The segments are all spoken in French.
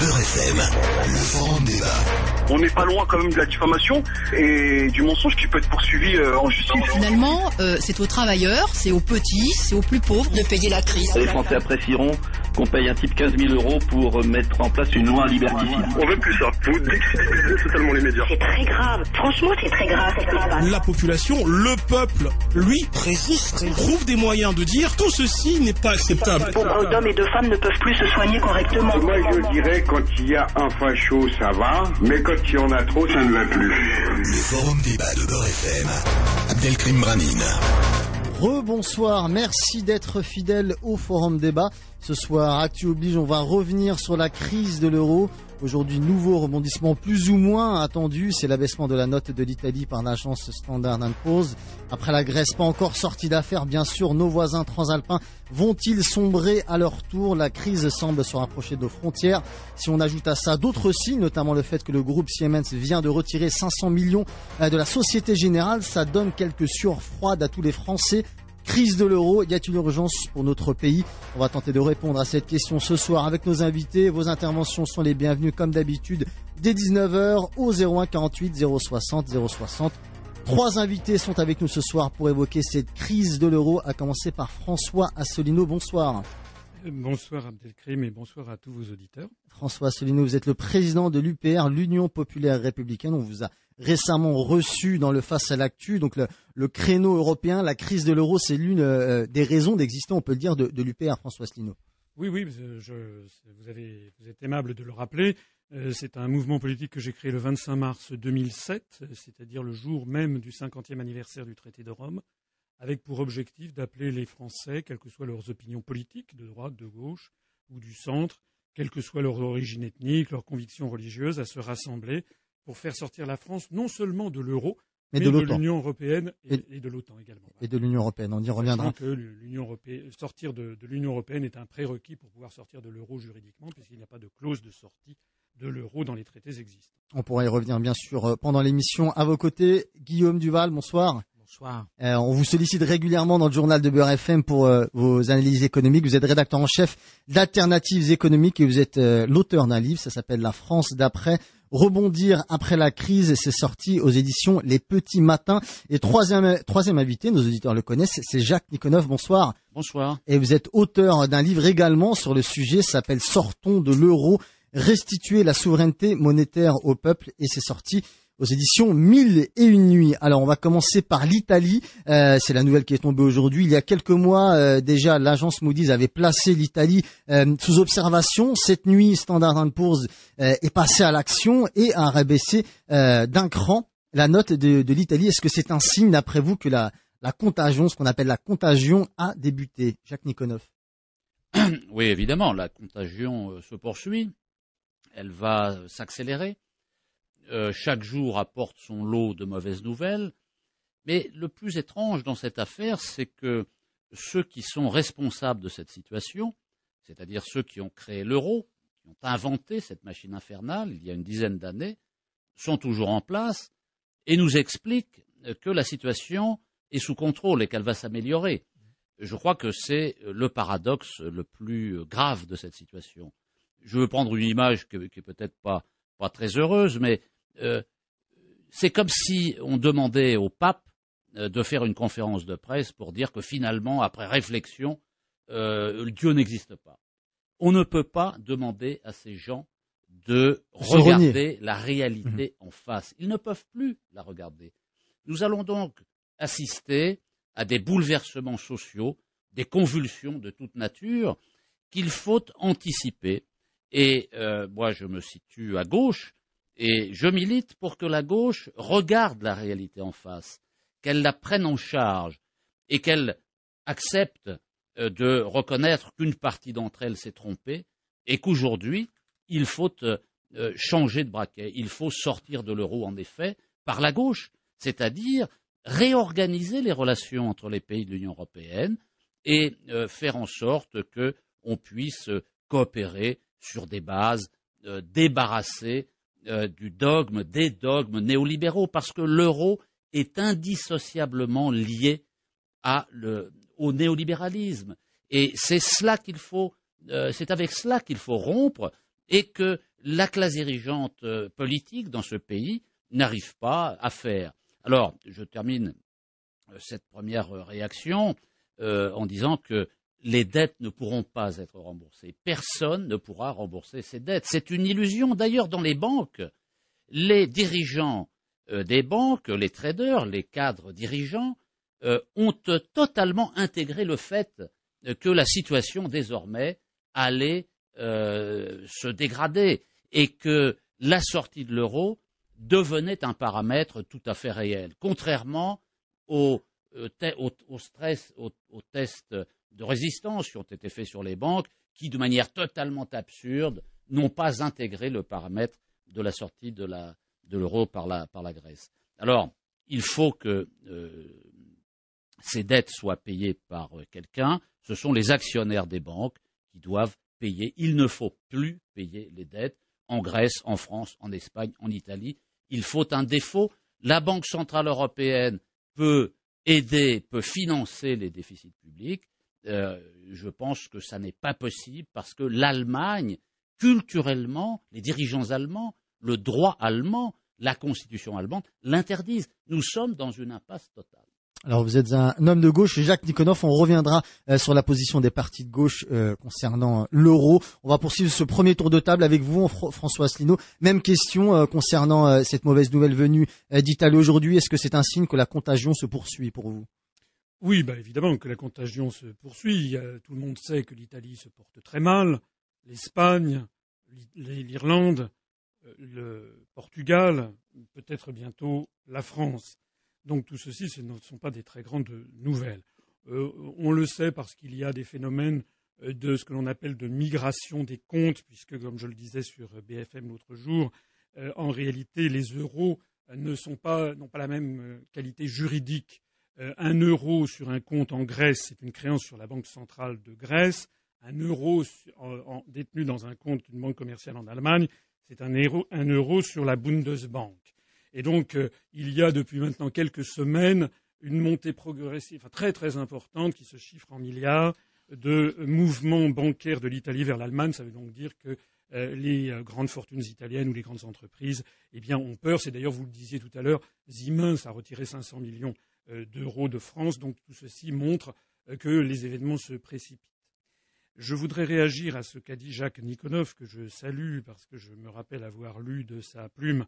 Beurre FM, le forum débat. On n'est pas loin quand même de la diffamation et du mensonge qui peut être poursuivi euh, en justice. Finalement, euh, c'est aux travailleurs, c'est aux petits, c'est aux plus pauvres de payer la crise. Les Français apprécieront qu'on paye un type 15 000 euros pour mettre en place une loi liberticide. On veut plus ça. Vous déstabilisez totalement les médias. C'est très grave. Franchement, c'est très grave ce qui se passe. La population, le peuple, lui, résiste, trouve des moyens de dire tout ceci n'est pas acceptable. Nombre d'hommes et de femmes ne peuvent plus se soigner correctement. Moi, je dirais quand il y a un facho, ça va, mais quand il y en a trop, ça ne va plus. Le forum débat de Beurre FM. Abdelkrim Branine. Rebonsoir, merci d'être fidèle au Forum Débat. Ce soir, Actu oblige, on va revenir sur la crise de l'euro. Aujourd'hui, nouveau rebondissement plus ou moins attendu, c'est l'abaissement de la note de l'Italie par l'agence Standard Poor's. Après la Grèce, pas encore sortie d'affaires, bien sûr, nos voisins transalpins vont-ils sombrer à leur tour? La crise semble se rapprocher de nos frontières. Si on ajoute à ça d'autres signes, notamment le fait que le groupe Siemens vient de retirer 500 millions de la Société Générale, ça donne quelques sueurs froides à tous les Français. Crise de l'euro, y a-t-il urgence pour notre pays? On va tenter de répondre à cette question ce soir avec nos invités. Vos interventions sont les bienvenues comme d'habitude dès 19h au 01 48 060 060. Trois invités sont avec nous ce soir pour évoquer cette crise de l'euro, à commencer par François Asselineau. Bonsoir. Bonsoir Abdelkrim et bonsoir à tous vos auditeurs. François Asselineau, vous êtes le président de l'UPR, l'Union populaire républicaine. On vous a récemment reçu dans le Face à l'actu. Donc le, créneau européen, la crise de l'euro, c'est l'une euh, des raisons d'exister, on peut le dire, de, l'UPR, François Asselineau. Oui, oui, je, vous, avez, vous êtes aimable de le rappeler. Euh, c'est un mouvement politique que j'ai créé le 25 mars 2007, c'est-à-dire le jour même du 50e anniversaire du traité de Rome, avec pour objectif d'appeler les Français, quelles que soient leurs opinions politiques, de droite, de gauche ou du centre, quelle que soit leur origine ethnique, leurs convictions religieuses, à se rassembler pour faire sortir la France non seulement de l'euro, mais, de, l'Union européenne et, de l'OTAN également. Et de l'Union européenne, on y reviendra. que l'Union européenne, sortir de, de l'Union européenne est un prérequis pour pouvoir sortir de l'euro juridiquement, puisqu'il n'y a pas de clause de sortie de l'euro dans les traités existants. On pourra y revenir bien sûr euh, pendant l'émission. À vos côtés, Guillaume Duval, bonsoir. Bonsoir. Euh, on vous sollicite régulièrement dans le journal de Beurre FM pour euh, vos analyses économiques. Vous êtes rédacteur en chef d'Alternatives économiques et vous êtes euh, l'auteur d'un livre, ça s'appelle La France d'après. Rebondir après la crise, c'est sorti aux éditions Les Petits Matins. Et troisième, troisième invité, nos auditeurs le connaissent, c'est Jacques Nikonov. Bonsoir. Bonsoir. Et vous êtes auteur d'un livre également sur le sujet, ça s'appelle Sortons de l'euro, restituer la souveraineté monétaire au peuple. Et c'est sorti aux éditions Mille et une nuits. Alors on va commencer par l'Italie. Euh, c'est la nouvelle qui est tombée aujourd'hui. Il y a quelques mois euh, déjà, l'agence Moody's avait placé l'Italie euh, sous observation. Cette nuit, Standard Poor's euh, est passé à l'action et a rabaissé euh, d'un cran la note de, de l'Italie. Est-ce que c'est un signe, d'après vous, que la, la contagion, ce qu'on appelle la contagion, a débuté? Jacques Nikonov. Oui, évidemment, la contagion se poursuit. Elle va s'accélérer. Euh, chaque jour apporte son lot de mauvaises nouvelles. Mais le plus étrange dans cette affaire, c'est que ceux qui sont responsables de cette situation, c'est-à-dire ceux qui ont créé l'euro, qui ont inventé cette machine infernale il y a une dizaine d'années, sont toujours en place et nous expliquent que la situation est sous contrôle et qu'elle va s'améliorer. Je crois que c'est le paradoxe le plus grave de cette situation. Je veux prendre une image qui n'est peut-être pas, pas très heureuse, mais euh, c'est comme si on demandait au pape euh, de faire une conférence de presse pour dire que finalement, après réflexion, euh, Dieu n'existe pas. On ne peut pas demander à ces gens de regarder la réalité mhm. en face. Ils ne peuvent plus la regarder. Nous allons donc assister à des bouleversements sociaux, des convulsions de toute nature qu'il faut anticiper. Et moi, je me situe à gauche, et je milite pour que la gauche regarde la réalité en face, qu'elle la prenne en charge et qu'elle accepte euh, de reconnaître qu'une partie d'entre elles s'est trompée et qu'aujourd'hui, il faut euh, changer de braquet. Il faut sortir de l'euro, en effet, par la gauche, c'est-à-dire réorganiser les relations entre les pays de l'Union européenne et euh, faire en sorte qu'on puisse coopérer sur des bases débarrassées euh, du dogme, des dogmes néolibéraux, parce que l'euro est indissociablement lié au néolibéralisme. Et c'est cela qu'il faut, euh, c'est avec cela qu'il faut rompre, et que la classe dirigeante politique dans ce pays n'arrive pas à faire. Alors, je termine cette première réaction en disant que les dettes ne pourront pas être remboursées. Personne ne pourra rembourser ces dettes. C'est une illusion. D'ailleurs, dans les banques, les dirigeants euh, des banques, les traders, les cadres dirigeants, euh, ont totalement intégré le fait que la situation désormais allait euh, se dégrader et que la sortie de l'euro devenait un paramètre tout à fait réel, contrairement au, stress, aux tests de résistance qui ont été faits sur les banques, qui, de manière totalement absurde, n'ont pas intégré le paramètre de la sortie de l'euro par la, Grèce. Alors, il faut que euh, ces dettes soient payées par euh, quelqu'un. Ce sont les actionnaires des banques qui doivent payer. Il ne faut plus payer les dettes en Grèce, en France, en Espagne, en Italie. Il faut un défaut. La Banque centrale européenne peut aider, peut financer les déficits publics. Euh, je pense que ça n'est pas possible parce que l'Allemagne, culturellement, les dirigeants allemands, le droit allemand, la constitution allemande l'interdisent. Nous sommes dans une impasse totale. Alors vous êtes un homme de gauche, Jacques Nikonov, on reviendra euh, sur la position des partis de gauche euh, concernant l'euro. On va poursuivre ce premier tour de table avec vous, François Asselineau. Même question concernant cette mauvaise nouvelle venue d'Italie aujourd'hui. Est-ce que c'est un signe que la contagion se poursuit pour vous? Oui, bah évidemment que la contagion se poursuit. Tout le monde sait que l'Italie se porte très mal, l'Espagne, l'Irlande, euh, le Portugal, peut-être bientôt la France. Donc tout ceci, ce ne sont pas des très grandes nouvelles. Euh, on le sait parce qu'il y a des phénomènes euh, de ce que l'on appelle de migration des comptes, puisque, comme je le disais sur BFM l'autre jour, en réalité, les euros n'ont pas la même qualité juridique un euro sur un compte en Grèce, c'est une créance sur la Banque centrale de Grèce. Un euro détenu dans un compte d'une banque commerciale en Allemagne, c'est un euro, sur la Bundesbank. Et donc, euh, il y a depuis maintenant quelques semaines une montée progressive, très très importante, qui se chiffre en milliards, de mouvements bancaires de l'Italie vers l'Allemagne. Ça veut donc dire que euh, les grandes fortunes italiennes ou les grandes entreprises eh bien, ont peur. C'est d'ailleurs, vous le disiez tout à l'heure, Siemens a retiré 500 millions euh, d'euros de France. Donc tout ceci montre euh, que les événements se précipitent. Je voudrais réagir à ce qu'a dit Jacques Nikonov, que je salue parce que je me rappelle avoir lu de sa plume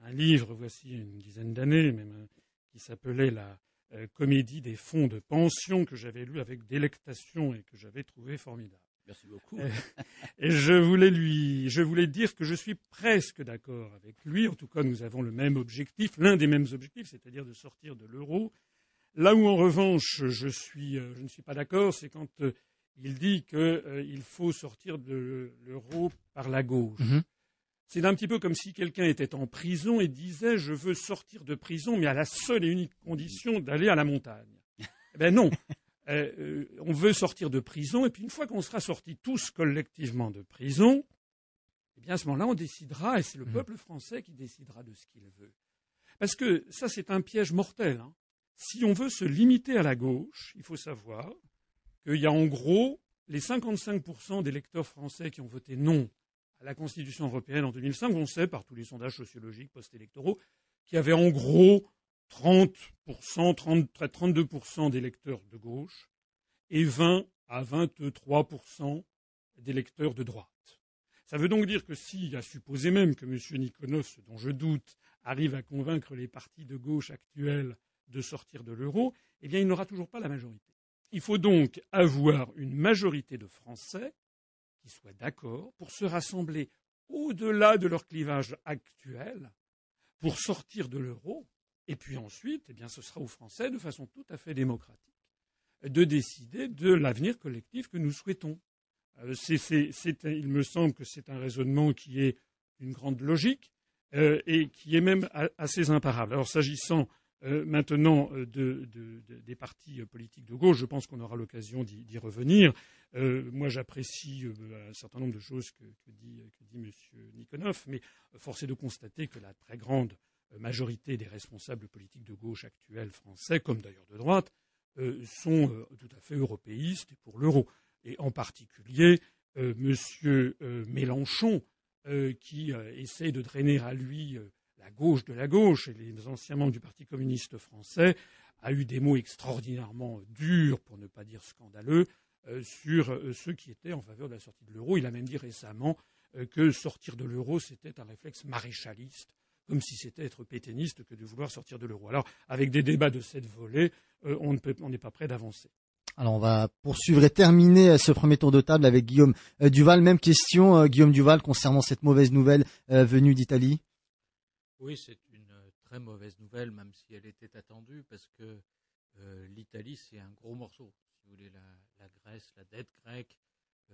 un livre, voici une dizaine d'années, même euh, qui s'appelait La comédie des fonds de pension, que j'avais lu avec délectation et que j'avais trouvé formidable. Merci beaucoup. Et je voulais lui, je voulais dire que je suis presque d'accord avec lui. En tout cas, nous avons le même objectif, l'un des mêmes objectifs, c'est-à-dire de sortir de l'euro. Là où, en revanche, je, suis, euh, je ne suis pas d'accord, c'est quand euh, il dit qu'il euh, faut sortir de l'euro par la gauche. Mhm. C'est un petit peu comme si quelqu'un était en prison et disait je veux sortir de prison, mais à la seule et unique condition d'aller à la montagne. Eh ben non, euh, euh, on veut sortir de prison, et puis une fois qu'on sera sortis tous collectivement de prison, eh bien à ce moment-là, on décidera, et c'est le mmh. peuple français qui décidera de ce qu'il veut. Parce que ça, c'est un piège mortel. Hein. Si on veut se limiter à la gauche, il faut savoir qu'il y a en gros les 55% des électeurs français qui ont voté non à la Constitution européenne en 2005, on sait par tous les sondages sociologiques post-électoraux, qu'il y avait en gros 30%, 32% d'électeurs de gauche et 20 à 23% d'électeurs de droite. Ça veut donc dire que si, à supposer même que M. Nikonos, dont je doute, arrive à convaincre les partis de gauche actuels de sortir de l'euro, eh bien, il n'aura toujours pas la majorité. Il faut donc avoir une majorité de Français qui soient d'accord pour se rassembler au-delà de leur clivage actuel pour sortir de l'euro et puis ensuite, eh ce sera aux Français, de façon tout à fait démocratique, de décider de l'avenir collectif que nous souhaitons. Euh, il me semble que c'est un raisonnement qui est une grande logique euh, et qui est même assez imparable. Alors, s'agissant euh, maintenant des partis politiques de gauche, je pense qu'on aura l'occasion d'y revenir. moi, j'apprécie un certain nombre de choses que, dit, que dit M. Nikonov, mais force est de constater que la très grande majorité des responsables politiques de gauche actuels français, comme d'ailleurs de droite, euh, sont euh, tout à fait européistes pour l'euro. Et en particulier, euh, M. Mélenchon qui essaie de drainer à lui la gauche de la gauche, et les anciens membres du Parti communiste français, a eu des mots extraordinairement durs, pour ne pas dire scandaleux, sur ceux qui étaient en faveur de la sortie de l'euro. Il a même dit récemment que sortir de l'euro, c'était un réflexe maréchaliste comme si c'était être pétainiste que de vouloir sortir de l'euro. Alors, avec des débats de cette volée, euh, on n'est pas prêt d'avancer. Alors on va poursuivre et terminer euh, ce premier tour de table avec Guillaume euh, Duval. Même question, Guillaume Duval, concernant cette mauvaise nouvelle venue d'Italie. Oui, c'est une très mauvaise nouvelle, même si elle était attendue, parce que l'Italie, c'est un gros morceau. Si vous voulez, la, Grèce, la dette grecque,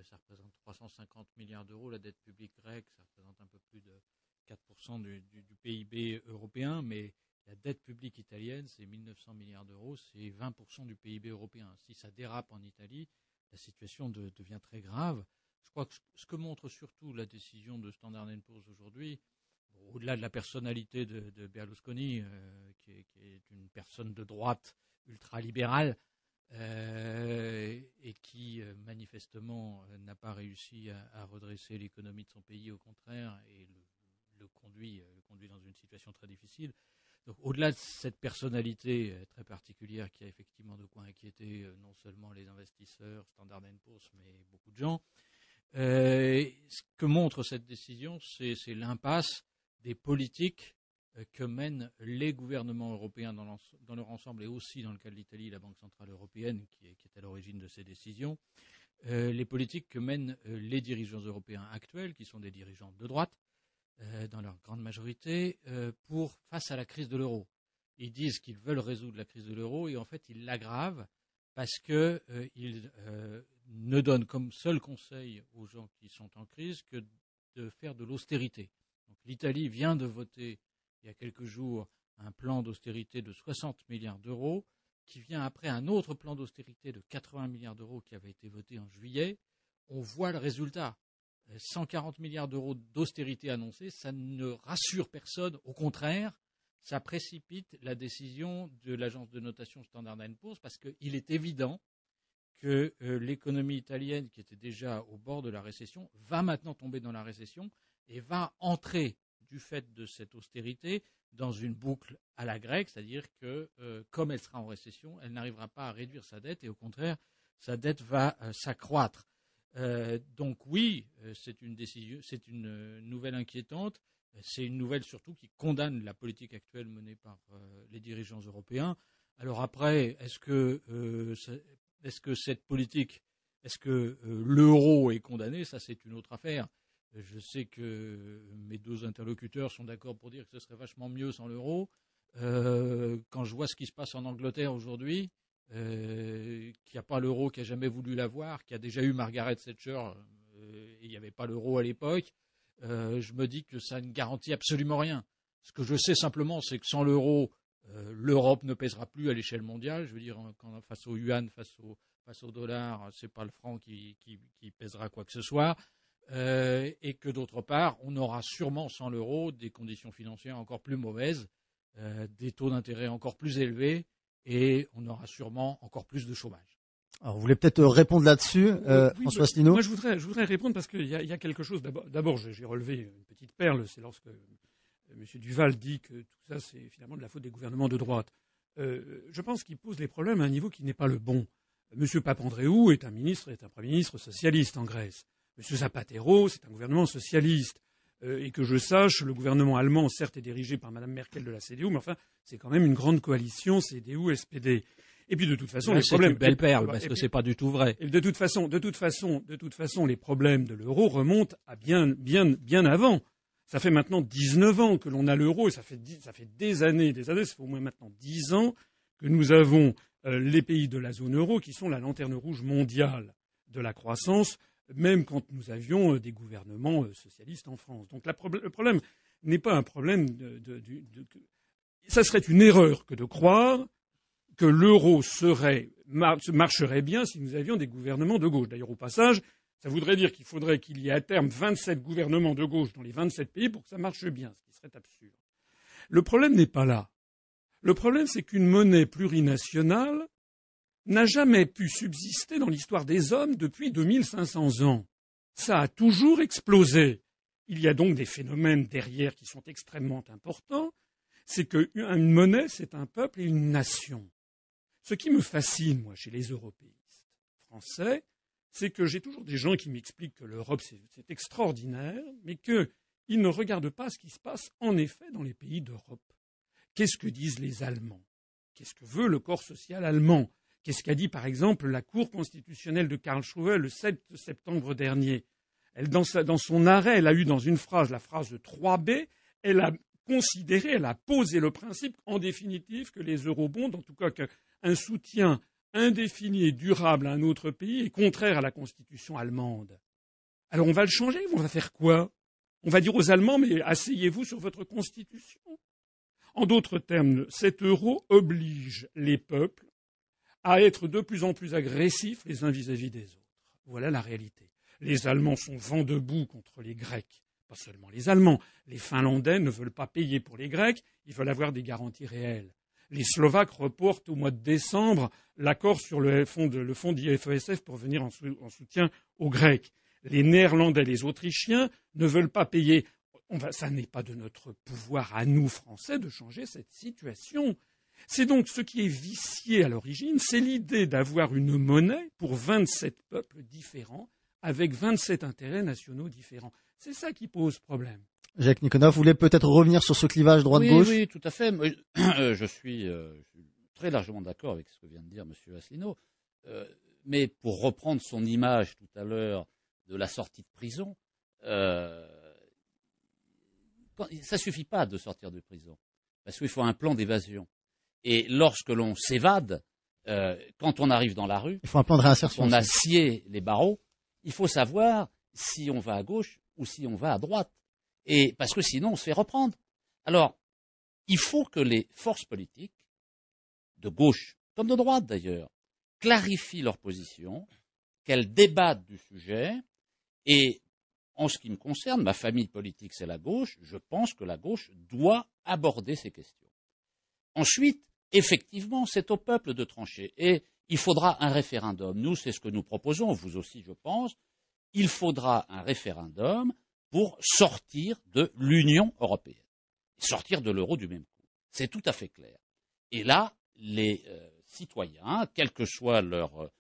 ça représente 350 milliards d'euros. La dette publique grecque, ça représente un peu plus de 4% du, PIB européen, mais la dette publique italienne, c'est 1900 milliards d'euros, c'est 20% du PIB européen. Si ça dérape en Italie, la situation devient très grave. Je crois que ce que montre surtout la décision de Standard Poor's aujourd'hui, au-delà de la personnalité de, Berlusconi, euh, qui, est, une personne de droite ultralibérale, euh, et qui euh, manifestement n'a pas réussi à, à redresser l'économie de son pays, au contraire, et le le conduit, euh, le conduit dans une situation très difficile. Donc, au-delà de cette personnalité euh, très particulière qui a effectivement de quoi inquiéter euh, non seulement les investisseurs, Standard Poor's, mais beaucoup de gens, ce que montre cette décision, c'est l'impasse des politiques que mènent les gouvernements européens dans, leur ensemble et aussi dans le cas de l'Italie, la Banque centrale européenne qui est, à l'origine de ces décisions, les politiques que mènent les dirigeants européens actuels, qui sont des dirigeants de droite, dans leur grande majorité, euh, pour face à la crise de l'euro. Ils disent qu'ils veulent résoudre la crise de l'euro et en fait ils l'aggravent parce qu'ils euh, ne donnent comme seul conseil aux gens qui sont en crise que de faire de l'austérité. L'Italie vient de voter il y a quelques jours un plan d'austérité de 60 milliards d'euros qui vient après un autre plan d'austérité de 80 milliards d'euros qui avait été voté en juillet. On voit le résultat. 140 milliards d'euros d'austérité annoncée, ça ne rassure personne. Au contraire, ça précipite la décision de l'agence de notation Standard Poor's parce qu'il est évident que euh, l'économie italienne, qui était déjà au bord de la récession, va maintenant tomber dans la récession et va entrer, du fait de cette austérité, dans une boucle à la grecque, c'est-à-dire que euh, comme elle sera en récession, elle n'arrivera pas à réduire sa dette et au contraire, sa dette va euh, s'accroître. Euh, donc oui, euh, c'est une décision, c'est une euh, nouvelle inquiétante. C'est une nouvelle surtout qui condamne la politique actuelle menée par les dirigeants européens. Alors après, est-ce que, est-ce que cette politique, est-ce que l'euro est condamné? Ça, c'est une autre affaire. Je sais que mes deux interlocuteurs sont d'accord pour dire que ce serait vachement mieux sans l'euro. quand je vois ce qui se passe en Angleterre aujourd'hui, euh, qui n'a pas l'euro, qui a jamais voulu l'avoir, qui a déjà eu Margaret Thatcher, euh, il n'y avait pas l'euro à l'époque, euh, je me dis que ça ne garantit absolument rien. Ce que je sais simplement, c'est que sans l'euro, l'Europe ne pèsera plus à l'échelle mondiale. Je veux dire, face au yuan, face au, face au dollar, c'est pas le franc qui, pèsera quoi que ce soit. et que d'autre part, on aura sûrement sans l'euro des conditions financières encore plus mauvaises, des taux d'intérêt encore plus élevés, et on aura sûrement encore plus de chômage. Alors, vous voulez peut-être répondre là-dessus, euh, François Asselineau Moi, je voudrais, je voudrais répondre parce qu'il y, y, a quelque chose. D'abord, j'ai relevé une petite perle, c'est lorsque euh, M. Duval dit que tout ça, c'est finalement de la faute des gouvernements de droite. Euh, je pense qu'il pose les problèmes à un niveau qui n'est pas le bon. M. Papandréou est un ministre, est un premier ministre socialiste en Grèce. M. Zapatero, c'est un gouvernement socialiste. Euh, et que je sache, le gouvernement allemand, certes, est dirigé par Mme Merkel de la CDU, mais enfin, c'est quand même une grande coalition CDU-SPD. Et puis de toute façon, les problèmes. Une belle perle, parce que c'est pas du tout vrai. Et de toute façon, de toute façon, de toute façon, les problèmes de l'euro remontent à bien, bien, bien avant. Ça fait maintenant 19 ans que l'on a l'euro, et ça fait, ça fait des années, des années, ça fait au moins maintenant 10 ans que nous avons euh, les pays de la zone euro qui sont la lanterne rouge mondiale de la croissance même quand nous avions euh, des gouvernements euh, socialistes en France. Donc le problème n'est pas un problème de, de, ça serait une erreur que de croire que l'euro serait, marcherait bien si nous avions des gouvernements de gauche. D'ailleurs, au passage, ça voudrait dire qu'il faudrait qu'il y ait à terme 27 gouvernements de gauche dans les 27 pays pour que ça marche bien, ce qui serait absurde. Le problème n'est pas là. Le problème, c'est qu'une monnaie plurinationale n'a jamais pu subsister dans l'histoire des hommes depuis 2500 ans. Ça a toujours explosé. Il y a donc des phénomènes derrière qui sont extrêmement importants. C'est qu'une monnaie, c'est un peuple et une nation. Ce qui me fascine, moi, chez les européistes français, c'est que j'ai toujours des gens qui m'expliquent que l'Europe, c'est extraordinaire, mais qu'ils ne regardent pas ce qui se passe en effet dans les pays d'Europe. Qu'est-ce que disent les Allemands? Qu'est-ce que veut le corps social allemand? Qu'est-ce qu'a dit, par exemple, la Cour constitutionnelle de Karlsruhe le 7 septembre dernier? Elle, dans, dans, son arrêt, elle a eu dans une phrase, la phrase 3b, elle a considéré, elle a posé le principe, en définitive, que les eurobonds, en tout cas qu'un soutien indéfini et durable à un autre pays est contraire à la constitution allemande. Alors on va le changer, on va faire quoi? On va dire aux Allemands, mais asseyez-vous sur votre constitution. En d'autres termes, cet euro oblige les peuples à être de plus en plus agressifs les uns vis-à-vis des autres. Voilà la réalité. Les Allemands sont vent debout contre les Grecs. Pas seulement les Allemands. Les Finlandais ne veulent pas payer pour les Grecs, ils veulent avoir des garanties réelles. Les Slovaques reportent au mois de décembre l'accord sur le fonds, de, le fonds d'IFESF pour venir en, en, soutien aux Grecs. Les Néerlandais et les Autrichiens ne veulent pas payer. Va, ça n'est pas de notre pouvoir à nous, Français, de changer cette situation. C'est donc ce qui est vicié à l'origine, c'est l'idée d'avoir une monnaie pour 27 peuples différents, avec 27 intérêts nationaux différents. C'est ça qui pose problème. Jacques Nikonov, vous voulez peut-être revenir sur ce clivage droite-gauche oui, oui, tout à fait. Je suis, euh, très largement d'accord avec ce que vient de dire M. Asselineau. Euh, mais pour reprendre son image tout à l'heure de la sortie de prison, euh, ça ne suffit pas de sortir de prison, parce qu'il faut un plan d'évasion. Et lorsque l'on s'évade, euh, quand on arrive dans la rue, il faut un plan de réinsertion. On a scié les barreaux. Il faut savoir si on va à gauche ou si on va à droite. Et parce que sinon, on se fait reprendre. Alors, il faut que les forces politiques, de gauche comme de droite d'ailleurs, clarifient leur position, qu'elles débattent du sujet, et en ce qui me concerne, ma famille politique c'est la gauche, je pense que la gauche doit aborder ces questions. Ensuite, effectivement, c'est au peuple de trancher. Et il faudra un référendum. Nous, c'est ce que nous proposons, vous aussi, je pense. Il faudra un référendum pour sortir de l'Union européenne, sortir de l'euro du même coup. C'est tout à fait clair. Et là, les euh, citoyens, quelles que soient leurs euh,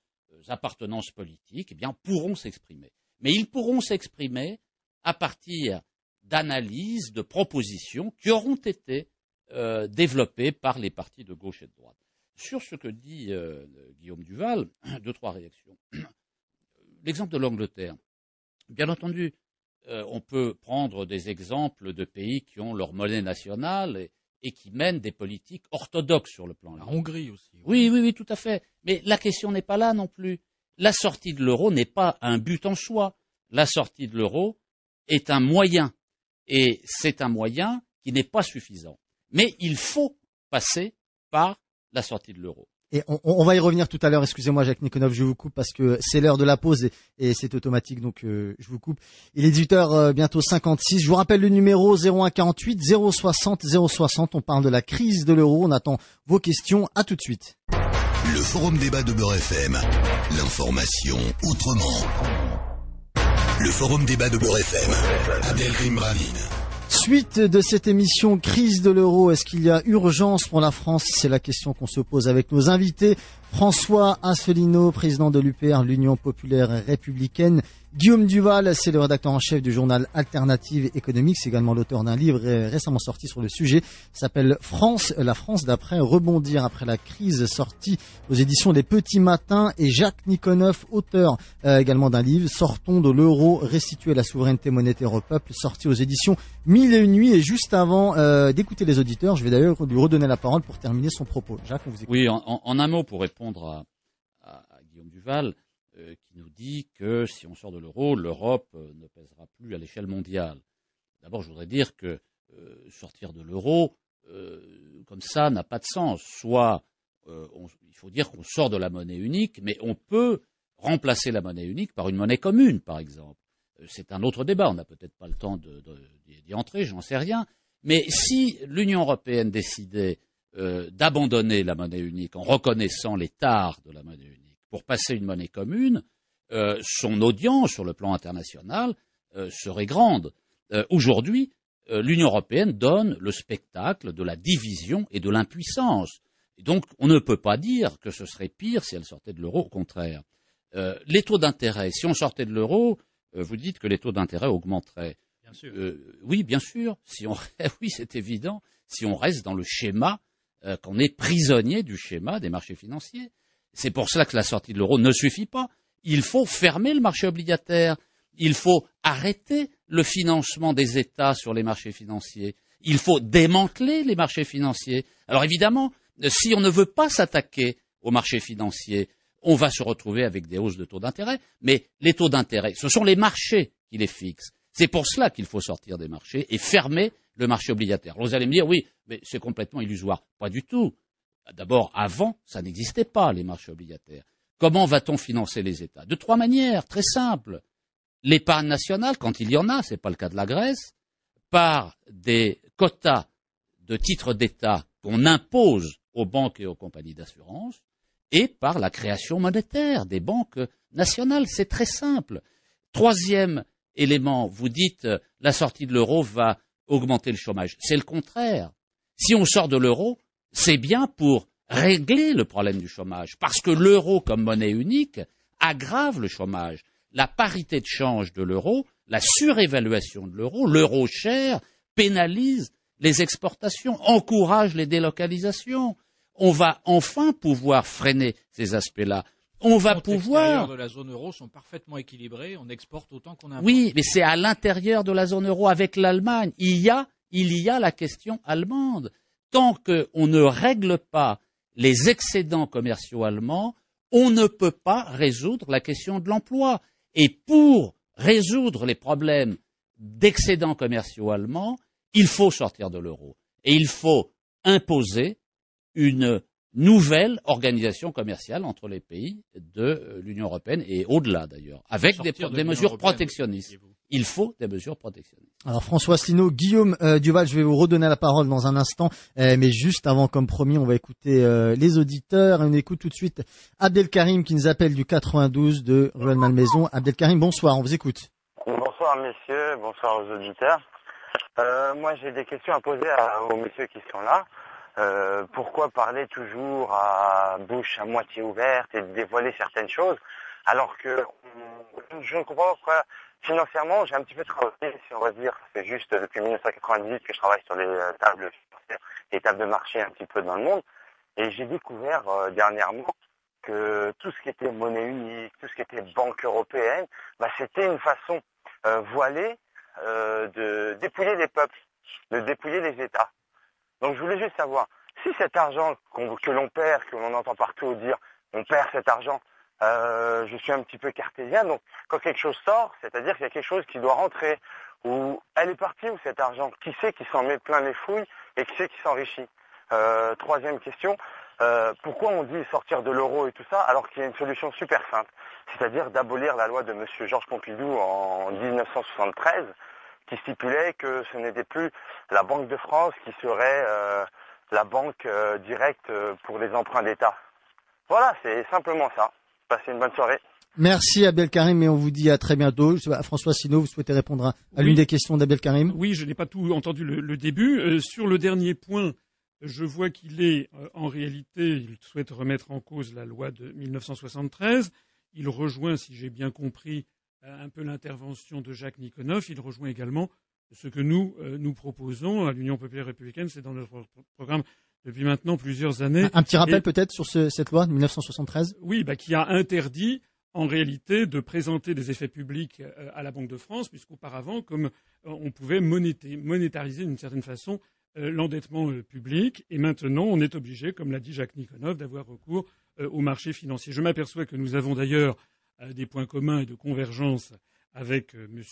appartenances politiques, eh bien, pourront s'exprimer. Mais ils pourront s'exprimer à partir d'analyses, de propositions qui auront été euh, développées par les partis de gauche et de droite. Sur ce que dit Guillaume Duval, deux, trois réactions. L'exemple de l'Angleterre. Bien entendu, euh, on peut prendre des exemples de pays qui ont leur monnaie nationale et, qui mènent des politiques orthodoxes sur le plan. La Hongrie aussi. Oui. oui, oui, tout à fait. Mais la question n'est pas là non plus. La sortie de l'euro n'est pas un but en soi. La sortie de l'euro est un moyen. Et c'est un moyen qui n'est pas suffisant. Mais il faut passer par la sortie de l'euro. Et on, on, va y revenir tout à l'heure. Excusez-moi, Jacques Nikonov, je vous coupe parce que c'est l'heure de la pause et, et c'est automatique, donc euh, je vous coupe. Il est 18h euh, bientôt 56. Je vous rappelle le numéro 0148 060 060. On parle de la crise de l'euro. On attend vos questions. À tout de suite. Le forum débat de Beurre FM. L'information autrement. Le forum débat de Beurre FM. Abdelkrim Suite de cette émission Crise de l'euro, est-ce qu'il y a urgence pour la France? C'est la question qu'on se pose avec nos invités. François Asselineau, président de l'UPR, l'Union populaire républicaine, Guillaume Duval, c'est le rédacteur en chef du journal Alternative économique, c'est également l'auteur d'un livre récemment sorti sur le sujet, s'appelle France, la France d'après rebondir après la crise, sorti aux éditions des Petits Matins, et Jacques Nikonov, auteur euh, également d'un livre, Sortons de l'euro, restituer la souveraineté monétaire au peuple, sorti aux éditions Mille et une nuits, et juste avant euh, d'écouter les auditeurs, je vais d'ailleurs lui redonner la parole pour terminer son propos. Jacques, on vous écoute. Oui, en, en, un mot pour répondre à, à, à Guillaume Duval, euh, qui nous dit que si on sort de l'euro, l'Europe euh, ne pèsera plus à l'échelle mondiale. D'abord, je voudrais dire que euh, sortir de l'euro, comme ça, n'a pas de sens. Soit il faut dire qu'on sort de la monnaie unique, mais on peut remplacer la monnaie unique par une monnaie commune, par exemple. C'est un autre débat, on n'a peut-être pas le temps d'y entrer, j'en sais rien. Mais si l'Union européenne décidait d'abandonner la monnaie unique en reconnaissant les tares de la monnaie unique, pour passer une monnaie commune, euh, son audience sur le plan international euh, serait grande. euh, aujourd'hui, euh, l'Union européenne donne le spectacle de la division et de l'impuissance. donc, on ne peut pas dire que ce serait pire si elle sortait de l'euro, au contraire. Euh, les taux d'intérêt, si on sortait de l'euro, vous dites que les taux d'intérêt augmenteraient. Bien sûr. oui, bien sûr. Si on, oui, c'est évident. Si on reste dans le schéma, qu'on est prisonnier du schéma des marchés financiers. C'est pour cela que la sortie de l'euro ne suffit pas. Il faut fermer le marché obligataire. Il faut arrêter le financement des États sur les marchés financiers. Il faut démanteler les marchés financiers. Alors évidemment, si on ne veut pas s'attaquer aux marchés financiers, on va se retrouver avec des hausses de taux d'intérêt. Mais les taux d'intérêt, ce sont les marchés qui les fixent. C'est pour cela qu'il faut sortir des marchés et fermer le marché obligataire. vous allez me dire, oui, mais c'est complètement illusoire. Pas du tout. D'abord, avant, ça n'existait pas, les marchés obligataires. Comment va-t-on financer les États? De trois manières, très simples l'épargne nationale, quand il y en a, ce n'est pas le cas de la Grèce, par des quotas de titres d'État qu'on impose aux banques et aux compagnies d'assurance, et par la création monétaire des banques nationales. C'est très simple. Troisième élément, vous dites la sortie de l'euro va augmenter le chômage. C'est le contraire. Si on sort de l'euro, c'est bien pour régler le problème du chômage, parce que l'euro comme monnaie unique aggrave le chômage la parité de change de l'euro, la surévaluation de l'euro, l'euro cher, pénalise les exportations, encourage les délocalisations. On va enfin pouvoir freiner ces aspects-là. On va pouvoir. de la zone euro sont parfaitement équilibrés. On exporte autant qu'on importe. Oui, mais c'est à l'intérieur de la zone euro avec l'Allemagne. Il y a, il y a la question allemande. Tant qu'on ne règle pas les excédents commerciaux allemands, on ne peut pas résoudre la question de l'emploi. Et pour résoudre les problèmes d'excédents commerciaux allemands, il faut sortir de l'euro. Et il faut imposer une nouvelle organisation commerciale entre les pays de l'Union européenne et au-delà d'ailleurs, avec des, mesures protectionnistes. Il faut des mesures protectionnistes. Alors François Asselineau, Guillaume euh, Duval, je vais vous redonner la parole dans un instant, euh, mais juste avant, comme promis, on va écouter euh, les auditeurs. On écoute tout de suite Abdelkarim qui nous appelle du 92 de Ruelle Malmaison. Abdelkarim, bonsoir, on vous écoute. Bonsoir messieurs, bonsoir aux auditeurs. moi j'ai des questions à poser aux messieurs qui sont là. Pourquoi parler toujours à bouche à moitié ouverte et dévoiler certaines choses alors que je ne comprends pas Financièrement, j'ai un petit peu travaillé, si on va dire, c'est juste depuis 1998 que je travaille sur les euh, tables les tables de marché un petit peu dans le monde, et j'ai découvert euh, dernièrement que tout ce qui était monnaie unique, tout ce qui était banque européenne, bah, c'était une façon euh, voilée de dépouiller les peuples, de dépouiller les États. Donc je voulais juste savoir, si cet argent que l'on perd, que l'on entend partout dire, on perd cet argent, euh, je suis un petit peu cartésien, donc quand quelque chose sort, c'est-à-dire qu'il y a quelque chose qui doit rentrer, ou elle est partie où cet argent Qui sait qui s'en met plein les fouilles et qui sait qui s'enrichit? Euh, Troisième question, euh, pourquoi on dit sortir de l'euro et tout ça alors qu'il y a une solution super simple, c'est-à-dire d'abolir la loi de M. Georges Pompidou en 1973 qui stipulait que ce n'était plus la Banque de France qui serait la banque directe pour les emprunts d'État. Voilà, c'est simplement ça. Passez une bonne soirée. Merci Abdel Karim et on vous dit à très bientôt. François Sino, vous souhaitez répondre à, l'une des questions d'Abdel Karim? Oui, je n'ai pas tout entendu le, début. Euh, sur le dernier point, je vois qu'il est euh, en réalité, il souhaite remettre en cause la loi de 1973. Il rejoint, si j'ai bien compris, euh, un peu l'intervention de Jacques Nikonov. Il rejoint également ce que nous nous proposons à l'Union populaire républicaine. C'est dans notre programme depuis maintenant plusieurs années. Un, petit rappel peut-être sur cette loi de 1973 Oui, bah, qui a interdit en réalité de présenter des effets publics euh, à la Banque de France, puisqu'auparavant, comme euh, on pouvait monétariser d'une certaine façon euh, l'endettement public, et maintenant on est obligé, comme l'a dit Jacques Nikonov, d'avoir recours au marché financier. Je m'aperçois que nous avons d'ailleurs des points communs et de convergence avec M.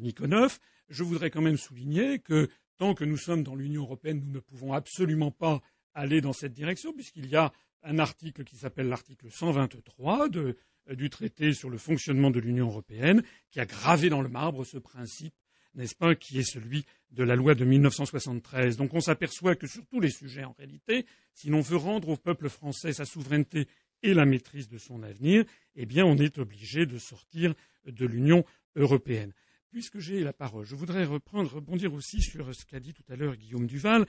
Nikonov. Je voudrais quand même souligner que tant que nous sommes dans l'Union européenne, nous ne pouvons absolument pas aller dans cette direction, puisqu'il y a un article qui s'appelle l'article 123 de, euh, du traité sur le fonctionnement de l'Union européenne, qui a gravé dans le marbre ce principe, n'est-ce pas, qui est celui de la loi de 1973. Donc on s'aperçoit que sur tous les sujets, en réalité, si l'on veut rendre au peuple français sa souveraineté et la maîtrise de son avenir, eh bien on est obligé de sortir de l'Union européenne. puisque j'ai la parole, je voudrais reprendre, rebondir aussi sur ce qu'a dit tout à l'heure Guillaume Duval,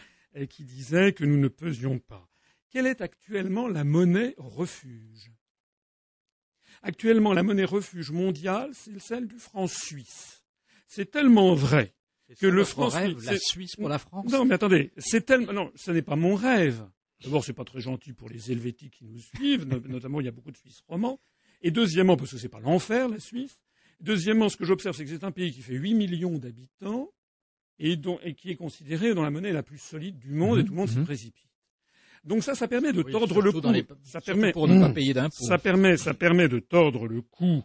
qui disait que nous ne pesions pas. Quelle est actuellement la monnaie refuge? Actuellement, la monnaie refuge mondiale, c'est celle du franc suisse. C'est tellement vrai que le franc rêve, la Suisse pour la France? Non, mais attendez, c'est tellement non, ce n'est pas mon rêve. D'abord, c'est pas très gentil pour les Helvétiques qui nous suivent, notamment il y a beaucoup de Suisses romans. Et deuxièmement, parce que c'est pas l'enfer la Suisse. Deuxièmement, ce que j'observe, c'est que c'est un pays qui fait 8 millions d'habitants et, qui est considéré dans la monnaie la plus solide du monde, et Mhm, tout le monde s'y mhm. précipite. Donc ça, ça permet de Oui, tordre le cou. les- ça permet, pour ne pas payer d'impôts. Ça permet, ça permet de tordre le cou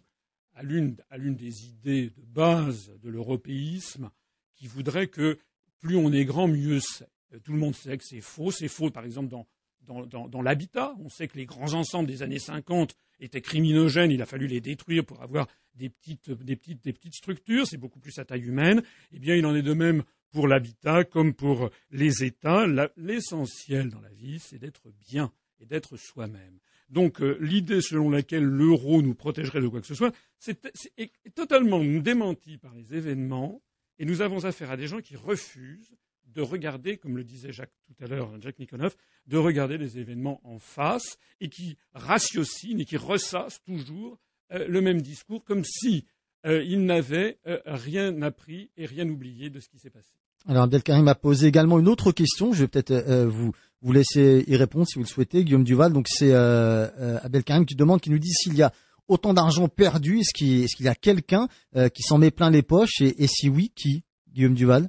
à l'une, à l'une des idées de base de l'européisme qui voudrait que plus on est grand, mieux c'est. Euh, Tout le monde sait que c'est faux. C'est faux, par exemple, dans, l'habitat. On sait que les grands ensembles des années 50 étaient criminogènes. Il a fallu les détruire pour avoir des petites, des petites, des petites structures. C'est beaucoup plus à taille humaine. Eh bien, il en est de même pour l'habitat comme pour les États. L'essentiel dans la vie, c'est d'être bien et d'être soi-même. Donc euh, l'idée selon laquelle l'euro nous protégerait de quoi que ce soit, c'est- est totalement démentie par les événements, et nous avons affaire à des gens qui refusent de regarder, comme le disait Jacques tout à l'heure, Jacques Nikonoff, de regarder les événements en face, et qui ratiocinent et qui ressassent toujours euh, le même discours, comme si euh, n'avaient euh, rien appris et rien oublié de ce qui s'est passé. Alors Abdelkarim a posé également une autre question. Je vais peut-être euh, vous laisser y répondre si vous le souhaitez, Guillaume Duval. Donc c'est euh, qui demande, qui nous dit s'il y a autant d'argent perdu, est-ce qu'il y a quelqu'un qui s'en met plein les poches et si oui, qui? Guillaume Duval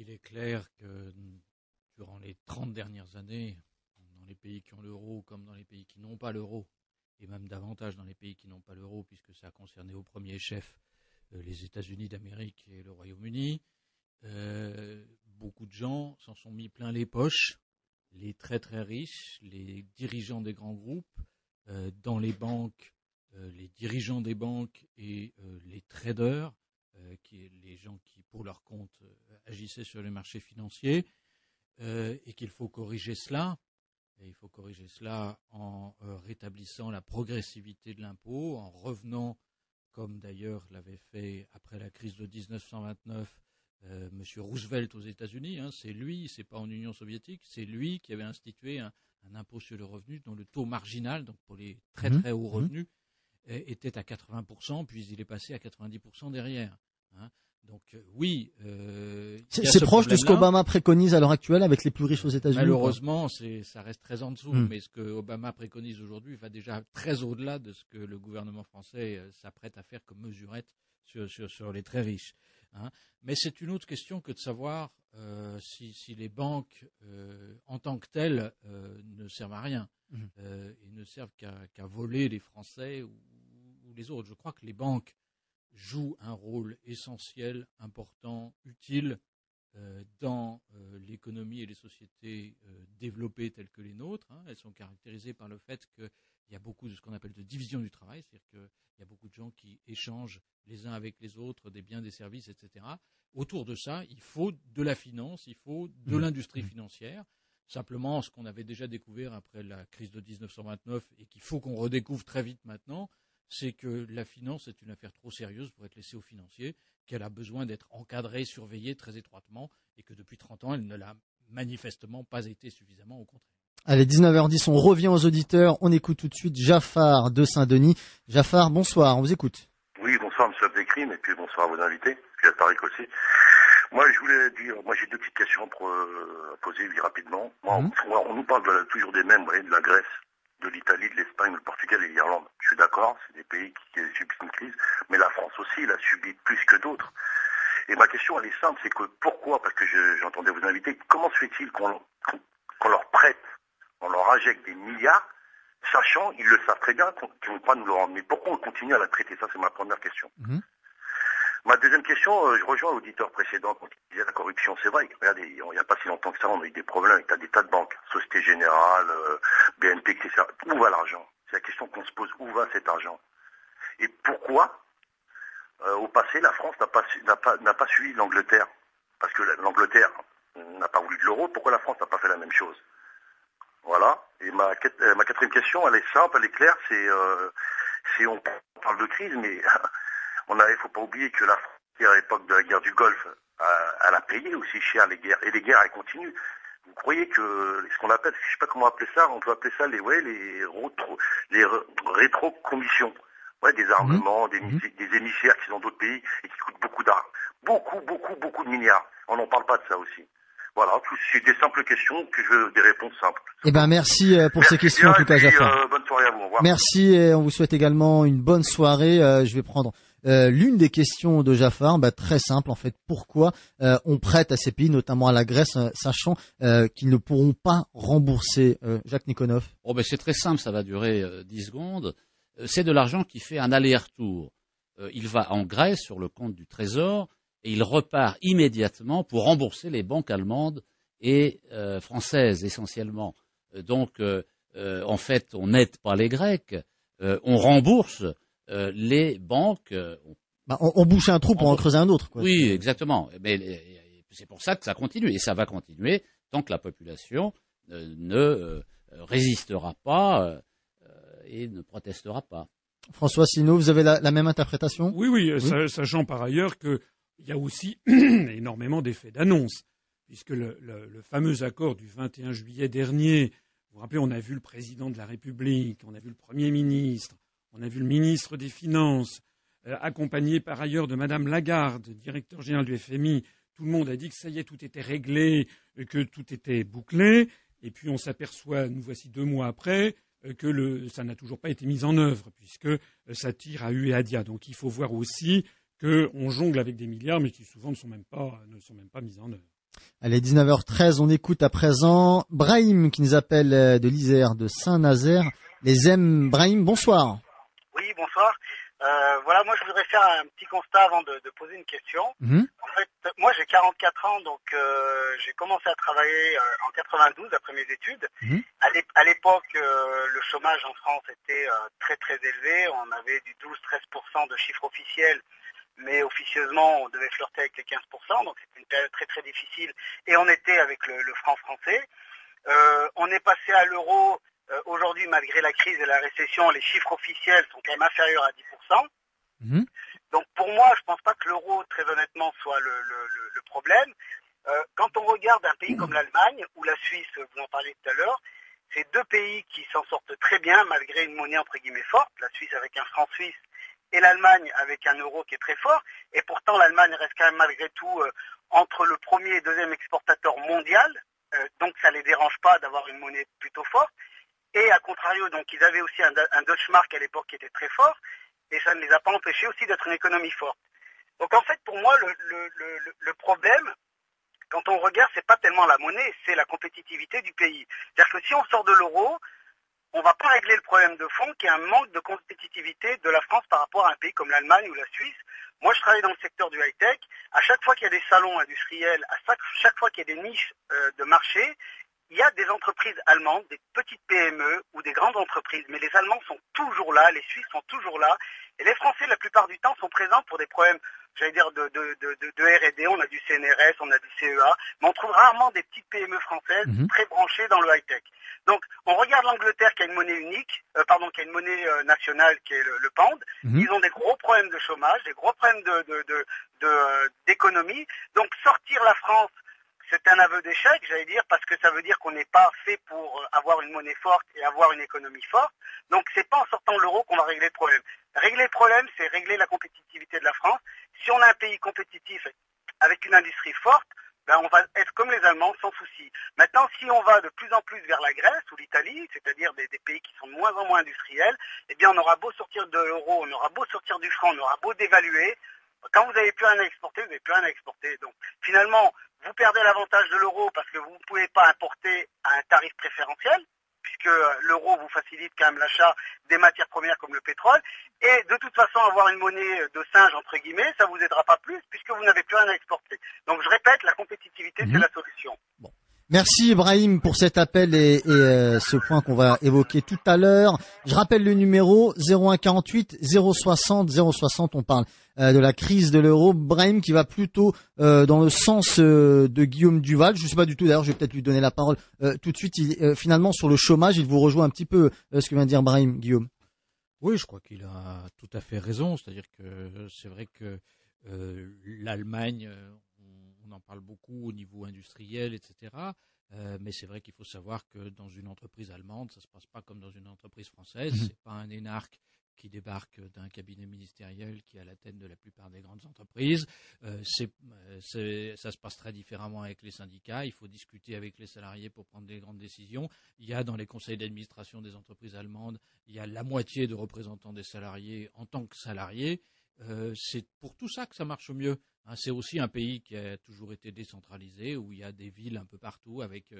Il est clair que durant les 30 dernières années, dans les pays qui ont l'euro comme dans les pays qui n'ont pas l'euro, et même davantage dans les pays qui n'ont pas l'euro, puisque ça a concerné au premier chef euh, les États-Unis d'Amérique et le Royaume-Uni, euh, beaucoup de gens s'en sont mis plein les poches, les très très riches, les dirigeants des grands groupes, euh, dans les banques, les dirigeants des banques et les traders, qui, les gens qui, pour leur compte, euh, agissaient sur les marchés financiers, euh, et qu'il faut corriger cela. Et il faut corriger cela en euh, rétablissant la progressivité de l'impôt, en revenant, comme d'ailleurs l'avait fait après la crise de 1929 euh, Monsieur Roosevelt aux États-Unis. hein, c'est lui, c'est pas en Union soviétique, c'est lui qui avait institué un, un impôt sur le revenu dont le taux marginal, donc pour les très Mhm. très hauts Mhm. revenus, euh, était à 80%, puis il est passé à 90% derrière. Hein. Donc euh, oui, euh, C'est ce proche de ce qu'Obama préconise à l'heure actuelle avec les plus riches aux États-Unis. Malheureusement, c'est, ça reste très en dessous, Hmm. mais ce que Obama préconise aujourd'hui va déjà très au-delà de ce que le gouvernement français euh, s'apprête à faire comme mesurette sur, sur, sur les très riches. hein. Mais c'est une autre question que de savoir euh, si, si les banques, euh, en tant que telles, euh, ne servent à rien euh, et ne servent qu'à, voler les Français ou, ou les autres. Je crois que les banques jouent un rôle essentiel, important, utile euh, dans euh, l'économie et les sociétés euh, développées telles que les nôtres. hein. Elles sont caractérisées par le fait qu'il y a beaucoup de ce qu'on appelle de division du travail, c'est-à-dire qu'il y a beaucoup de gens qui échangent les uns avec les autres des biens, des services, etc. Autour de ça, il faut de la finance, il faut de Mmh. l'industrie financière. Simplement, ce qu'on avait déjà découvert après la crise de 1929 et qu'il faut qu'on redécouvre très vite maintenant, c'est que la finance est une affaire trop sérieuse pour être laissée aux financiers, qu'elle a besoin d'être encadrée, surveillée très étroitement, et que depuis 30 ans, elle ne l'a manifestement pas été suffisamment, au contraire. Allez, 19h10, on revient aux auditeurs. On écoute tout de suite Jaffar de Saint-Denis. Jaffar, bonsoir, on vous écoute. Oui, bonsoir Monsieur Abdelkrim et puis bonsoir à vos invités, puis à Tariq aussi. Moi, je voulais dire, moi j'ai deux petites questions pour euh, poser oui, rapidement. Moi, Mhm. on, on nous parle de toujours des mêmes, vous voyez, de la Grèce, de l'Italie, de l'Espagne, le Portugal et l'Irlande. Je suis d'accord, c'est des pays qui, subissent une crise, mais la France aussi, il a subi plus que d'autres. Et ma question, elle est simple, c'est que pourquoi, parce que je- j'entendais vous inviter, comment se fait-il qu'on qu'on leur prête, on leur injecte des milliards, sachant, ils le savent très bien, qu'ils ne vont pas nous le rendre? Mais pourquoi on continue à la traiter? Ça, c'est ma première question. Mhm. Ma deuxième question, euh, je rejoins l'auditeur précédent quand il disait la corruption. C'est vrai, regardez, il n'y a pas si longtemps que ça, on a eu des problèmes avec des tas de banques, Société Générale, euh, BNP, etc. Où va l'argent? C'est la question qu'on se pose. Où va cet argent? Et pourquoi, euh, au passé, la France n'a pas, suivi l'Angleterre? Parce que la- l'Angleterre n'a pas voulu de l'euro, pourquoi la France n'a pas fait la même chose? Voilà. Et ma, quat- ma quatrième question, elle est simple, elle est claire, c'est on parle de crise, mais On a, il faut pas oublier que la France, à l'époque de la guerre du Golfe, elle a payé aussi cher les guerres. Et les guerres, elles continuent. Vous croyez que ce qu'on appelle, je sais pas comment appeler ça, on peut appeler ça les, ouais, les, rétro, les rétro-commissions. Ouais, des armements, des, Mhm. des émissaires qui sont dans d'autres pays et qui coûtent beaucoup d'argent. Beaucoup, beaucoup, beaucoup de milliards. On n'en parle pas de ça aussi. Voilà, c'est des simples questions que je veux des réponses simples. Eh ben merci euh, pour ces questions en tout cas, Jafar. euh, bonne soirée à vous. Au revoir. Merci et on vous souhaite également une bonne soirée. Euh, je vais prendre euh, l'une des questions de Jafar, bah, très simple en fait. Pourquoi euh, on prête à ces pays, notamment à la Grèce, euh, sachant qu'ils ne pourront pas rembourser Jacques Nikonov? Oh ben c'est très simple, ça va durer euh, 10 secondes. C'est de l'argent qui fait un aller-retour. Il va en Grèce sur le compte du Trésor et il repart immédiatement pour rembourser les banques allemandes et françaises essentiellement. Donc en fait, on n'aide pas les Grecs, on rembourse euh, les banques. euh, bah, on, on bouche un trou pour en creuser un autre. Quoi. oui, exactement. Mais c'est pour ça que ça continue et ça va continuer tant que la population euh, ne euh, résistera pas et ne protestera pas. François Sino, vous avez la, la même interprétation? Oui, oui, sa- sachant par ailleurs qu'il y a aussi énormément d'effets d'annonce, puisque le, le- le fameux accord du 21 juillet dernier, vous vous rappelez, on a vu le président de la République, on a vu le Premier ministre, on a vu le ministre des Finances, euh, accompagné par ailleurs de Madame Lagarde, directeur général du FMI. Tout le monde a dit que ça y est, tout était réglé, euh, que tout était bouclé. Et puis on s'aperçoit, nous voici deux mois après, euh, que ça n'a toujours pas été mis en œuvre, puisque ça tire à U et à Dia. Donc il faut voir aussi qu'on jongle avec des milliards, mais qui souvent ne sont même pas, ne sont même pas mis en œuvre. Allez, 19h13, on écoute à présent Brahim qui nous appelle de l'Isère, de Saint-Nazaire. Les M. Brahim, bonsoir. Euh, voilà, moi je voudrais faire un petit constat avant de, de poser une question. Mhm. En fait, moi j'ai 44 ans, donc euh, j'ai commencé à travailler euh, en 92 après mes études. Mhm. À l'ép- À l'époque, euh, le chômage en France était euh, très très élevé. On avait du 12-13% de chiffre officiel, mais officieusement on devait flirter avec les 15%, donc c'était une période très très difficile. Et on était avec le, le franc français. Euh, on est passé à l'euro. Euh, Aujourd'hui, malgré la crise et la récession, les chiffres officiels sont quand même inférieurs à 10%. Donc pour moi, je pense pas que l'euro, très honnêtement, soit le, le- le- problème. Euh, quand on regarde un pays comme l'Allemagne ou la Suisse, vous en parliez tout à l'heure, c'est deux pays qui s'en sortent très bien malgré une monnaie entre guillemets forte, la Suisse avec un franc suisse et l'Allemagne avec un euro qui est très fort. Et pourtant, l'Allemagne reste quand même malgré tout euh, entre le premier et deuxième exportateur mondial. Euh, donc ça les dérange pas d'avoir une monnaie plutôt forte. Et à contrario, donc ils avaient aussi un, un Deutschmark à l'époque qui était très fort, et ça ne les a pas empêchés aussi d'être une économie forte. Donc en fait, pour moi, le, le, le, le problème, quand on regarde, c'est pas tellement la monnaie, c'est la compétitivité du pays. C'est-à-dire que si on sort de l'euro, on va pas régler le problème de fond, qui est un manque de compétitivité de la France par rapport à un pays comme l'Allemagne ou la Suisse. Moi, je travaille dans le secteur du high-tech. À chaque fois qu'il y a des salons industriels, à chaque, chaque fois qu'il y a des niches euh, de marché, il y a des entreprises allemandes, des petites PME ou des grandes entreprises, mais les Allemands sont toujours là, les Suisses sont toujours là, et les Français, la plupart du temps, sont présents pour des problèmes, j'allais dire, de, de, de, de, R&D, on a du CNRS, on a du CEA, mais on trouve rarement des petites PME françaises Mhm. très branchées dans le high-tech. Donc, on regarde l'Angleterre qui a une monnaie unique, euh, pardon, qui a une monnaie euh, nationale qui est le, le pound. Mhm. Ils ont des gros problèmes de chômage, des gros problèmes de, de, de, de, euh, d'économie. Donc, sortir la France c'est un aveu d'échec, j'allais dire, parce que ça veut dire qu'on n'est pas fait pour avoir une monnaie forte et avoir une économie forte. Donc c'est pas en sortant de l'euro qu'on va régler le problème. Régler le problème, c'est régler la compétitivité de la France. Si on a un pays compétitif avec une industrie forte, ben on va être comme les Allemands sans souci. Maintenant, si on va de plus en plus vers la Grèce ou l'Italie, c'est-à-dire des, des pays qui sont de moins en moins industriels, eh bien on aura beau sortir de l'euro, on aura beau sortir du franc, on aura beau dévaluer, quand vous n'avez plus rien à exporter, vous n'avez plus rien à exporter. Donc finalement, vous perdez l'avantage de l'euro parce que vous ne pouvez pas importer à un tarif préférentiel, puisque euh, l'euro vous facilite quand même l'achat des matières premières comme le pétrole. Et de toute façon, avoir une monnaie de singe, entre guillemets, ça vous aidera pas plus, puisque vous n'avez plus rien à exporter. Donc je répète, la compétitivité, c'est la solution. Merci Ibrahim pour cet appel et, et, euh, ce point qu'on va évoquer tout à l'heure. Je rappelle le numéro 0148 060 060. On parle euh, de la crise de l'euro. Brahim qui va plutôt euh, dans le sens euh, de Guillaume Duval. Je ne sais pas du tout. D'ailleurs, je vais peut-être lui donner la parole euh, tout de suite. Il, euh, finalement, sur le chômage, il vous rejoint un petit peu euh, ce que vient de dire Brahim, Guillaume. Oui, je crois qu'il a tout à fait raison. C'est-à-dire que c'est vrai que l'Allemagne, on, en parle beaucoup au niveau industriel, etc. mais c'est vrai qu'il faut savoir que dans une entreprise allemande, ça se passe pas comme dans une entreprise française. Ce mmh C'est pas un énarque qui débarque d'un cabinet ministériel qui est à la tête de la plupart des grandes entreprises. Euh, euh, ça se passe très différemment avec les syndicats. Il faut discuter avec les salariés pour prendre des grandes décisions. Il y a dans les conseils d'administration des entreprises allemandes, il y a la moitié de représentants des salariés en tant que salariés. Euh, c'est pour tout ça que ça marche mieux. Hein. c'est aussi un pays qui a toujours été décentralisé, où il y a des villes un peu partout avec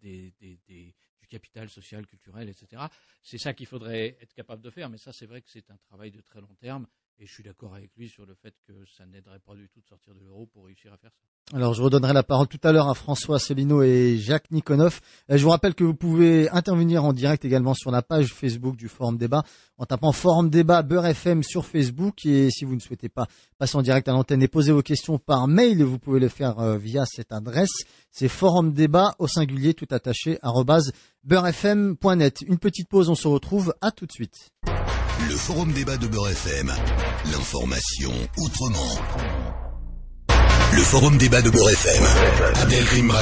des, capital social, culturel, etc. C'est ça qu'il faudrait être capable de faire, mais ça c'est vrai que c'est un travail de très long terme, et je suis d'accord avec lui sur le fait que ça n'aiderait pas du tout de sortir de l'euro pour réussir à faire ça. Alors je redonnerai la parole tout à l'heure à François Asselineau et Jacques Nikonov. Euh, je vous rappelle que vous pouvez intervenir en direct également sur la page Facebook du Forum Débat en tapant Forum Débat Beurre FM sur Facebook et si vous ne souhaitez pas passer en direct à l'antenne et poser vos questions par mail, vous pouvez le faire euh, via cette adresse. C'est Forum Débat au singulier tout attaché beurrefm.net. Une petite pause, on se retrouve à tout de suite. Le Forum Débat de Beurre FM, l'information autrement. Le forum débat de Beurre FM. Abdelkrim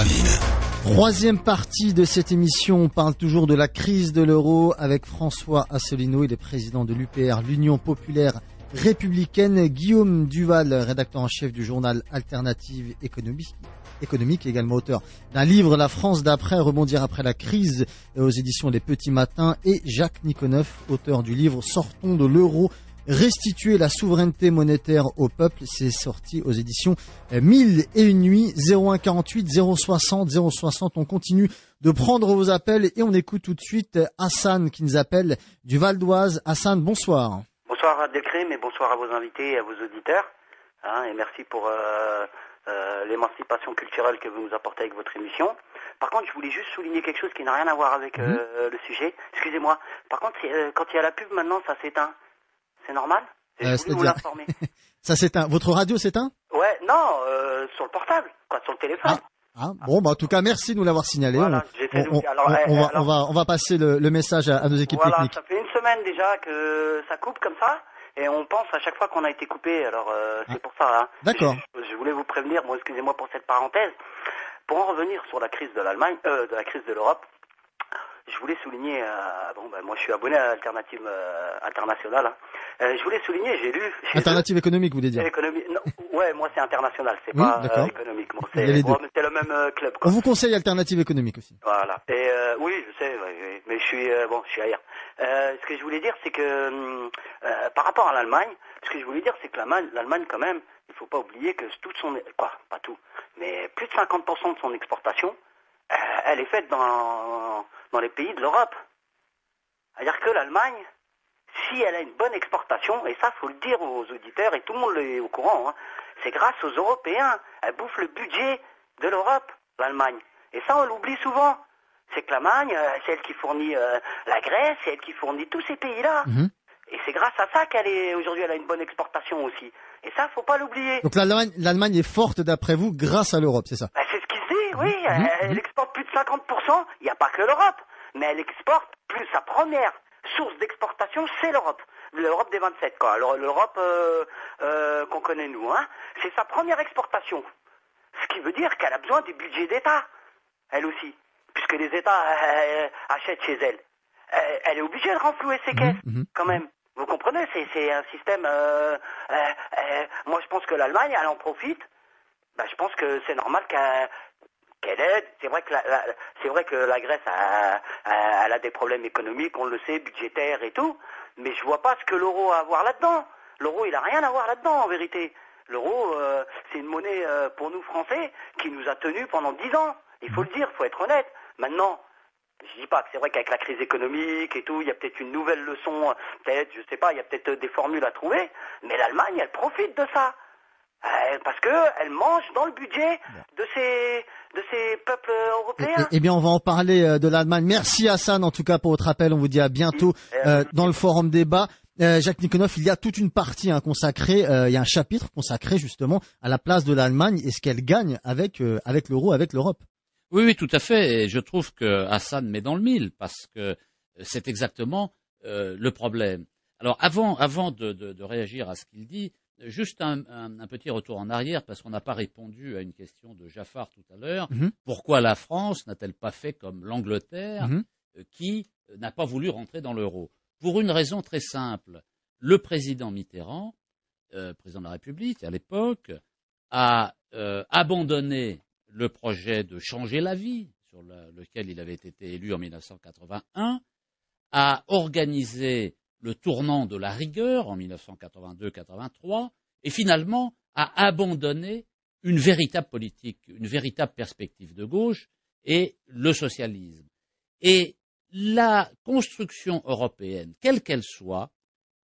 Troisième partie de cette émission, on parle toujours de la crise de l'euro avec François Asselineau, il est président de l'UPR, l'Union populaire républicaine, Guillaume Duval, rédacteur en chef du journal Alternative économique, économique également auteur d'un livre La France d'après, rebondir après la crise aux éditions Les Petits Matins, et Jacques Niconeuf, auteur du livre Sortons de l'euro restituer la souveraineté monétaire au peuple. C'est sorti aux éditions 1000 et une nuits 01 48 060 060. On continue de prendre vos appels et on écoute tout de suite Hassan qui nous appelle du Val d'Oise. Hassan, bonsoir. Bonsoir à Delcrim et bonsoir à vos invités et à vos auditeurs. Hein, et merci pour euh, euh, l'émancipation culturelle que vous nous apportez avec votre émission. Par contre, je voulais juste souligner quelque chose qui n'a rien à voir avec mhm. euh, le sujet. Excusez-moi. Par contre, quand il y a la pub maintenant, ça s'éteint. C'est normal euh, vous l'informer. ça s'éteint. Votre radio s'éteint Ouais, non, euh, sur le portable, quoi, sur le téléphone. Ah. ah bon, bah, en tout cas, merci de nous l'avoir signalé. on, va, on, va, passer le, message à, nos équipes voilà, techniques. Ça fait une semaine déjà que ça coupe comme ça, et on pense à chaque fois qu'on a été coupé. Alors euh, c'est ah. pour ça. Hein. D'accord. Je, voulais vous prévenir. Bon, excusez-moi pour cette parenthèse. Pour en revenir sur la crise de l'Allemagne, de la crise de l'Europe, je voulais souligner, euh, bon ben moi je suis abonné à Alternative euh, Internationale. Hein. Euh, je voulais souligner, j'ai lu. Alternative économique, vous voulez dire non, Ouais, moi c'est international, c'est pas euh, économique. Bon, c'est le même club. Quoi. On vous conseille Alternative économique aussi. Voilà. Et oui, je sais, mais je suis bon, je suis ailleurs. ce que je voulais dire, c'est que par rapport à l'Allemagne, ce que je voulais dire, c'est que l'Allemagne, quand même, il faut pas oublier que toute son, quoi, pas tout, mais plus de 50% de son exportation, elle est faite dans dans les pays de l'Europe. C'est-à-dire que l'Allemagne, si elle a une bonne exportation, et ça faut le dire aux auditeurs, et tout le monde est au courant, hein, c'est grâce aux Européens. Elle bouffe le budget de l'Europe, l'Allemagne. Et ça, on l'oublie souvent. C'est que l'Allemagne, euh, c'est elle qui fournit euh, la Grèce, c'est elle qui fournit tous ces pays-là. Mhm. Et c'est grâce à ça qu'elle est aujourd'hui, elle a une bonne exportation aussi. Et ça, faut pas l'oublier. Donc l'Allemagne est forte d'après vous grâce à l'Europe, c'est ça? C'est ce qu'il dit, oui. Mhm. Elle, mhm. exporte plus de 50%. Il n'y a pas que l'Europe, mais elle exporte plus. Sa première source d'exportation, c'est l'Europe. L'Europe des 27, quoi. L'Europe euh, euh, qu'on connaît nous, hein. C'est sa première exportation. Ce qui veut dire qu'elle a besoin du budget d'État, elle aussi, puisque les États euh, achètent chez elle. Elle, est obligée de renflouer ses mhm, caisses, quand même. Vous comprenez C'est un système. Moi, je pense que l'Allemagne, elle en profite. Ben, je pense que c'est normal qu'elle C'est vrai que la, Grèce a, des problèmes économiques, on le sait, budgétaires et tout. Mais je vois pas ce que l'euro a à voir là-dedans. L'euro, il a rien à voir là-dedans, en vérité. L'euro, c'est une monnaie pour nous Français qui nous a tenus pendant dix ans. Il faut le dire, il faut être honnête. Maintenant, je dis pas que c'est vrai qu'avec la crise économique et tout, il y a peut-être une nouvelle leçon, peut-être, je sais pas, il y a peut-être des formules à trouver, mais l'Allemagne, elle profite de ça. Euh, parce que elle mange dans le budget de ces de ces peuples européens. Eh, bien, on va en parler euh, de l'Allemagne. Merci Hassan, en tout cas pour votre appel. On vous dit à bientôt euh, dans le forum débat. Jacques Nikonov, il y a toute une partie hein, consacrée, il y a un chapitre consacré justement à la place de l'Allemagne et ce qu'elle gagne avec avec l'euro, avec l'Europe. Oui, oui, tout à fait. Et je trouve que Hassan met dans le mille parce que c'est exactement euh, le problème. Alors avant, avant de, de, de réagir à ce qu'il dit, juste un, un, un, petit retour en arrière parce qu'on n'a pas répondu à une question de Jaffar tout à l'heure. Mhm. Pourquoi la France n'a-t-elle pas fait comme l'Angleterre Mhm. euh, qui euh, n'a pas voulu rentrer dans l'euro? Pour une raison très simple. Le président Mitterrand, euh, président de la République à l'époque, a euh, abandonné le projet de changer la vie sur la- lequel il avait été élu en 1981, a organisé le tournant de la rigueur en 1982-83 et finalement a abandonné une véritable politique, une véritable perspective de gauche et le socialisme. Et la construction européenne, quelle qu'elle soit,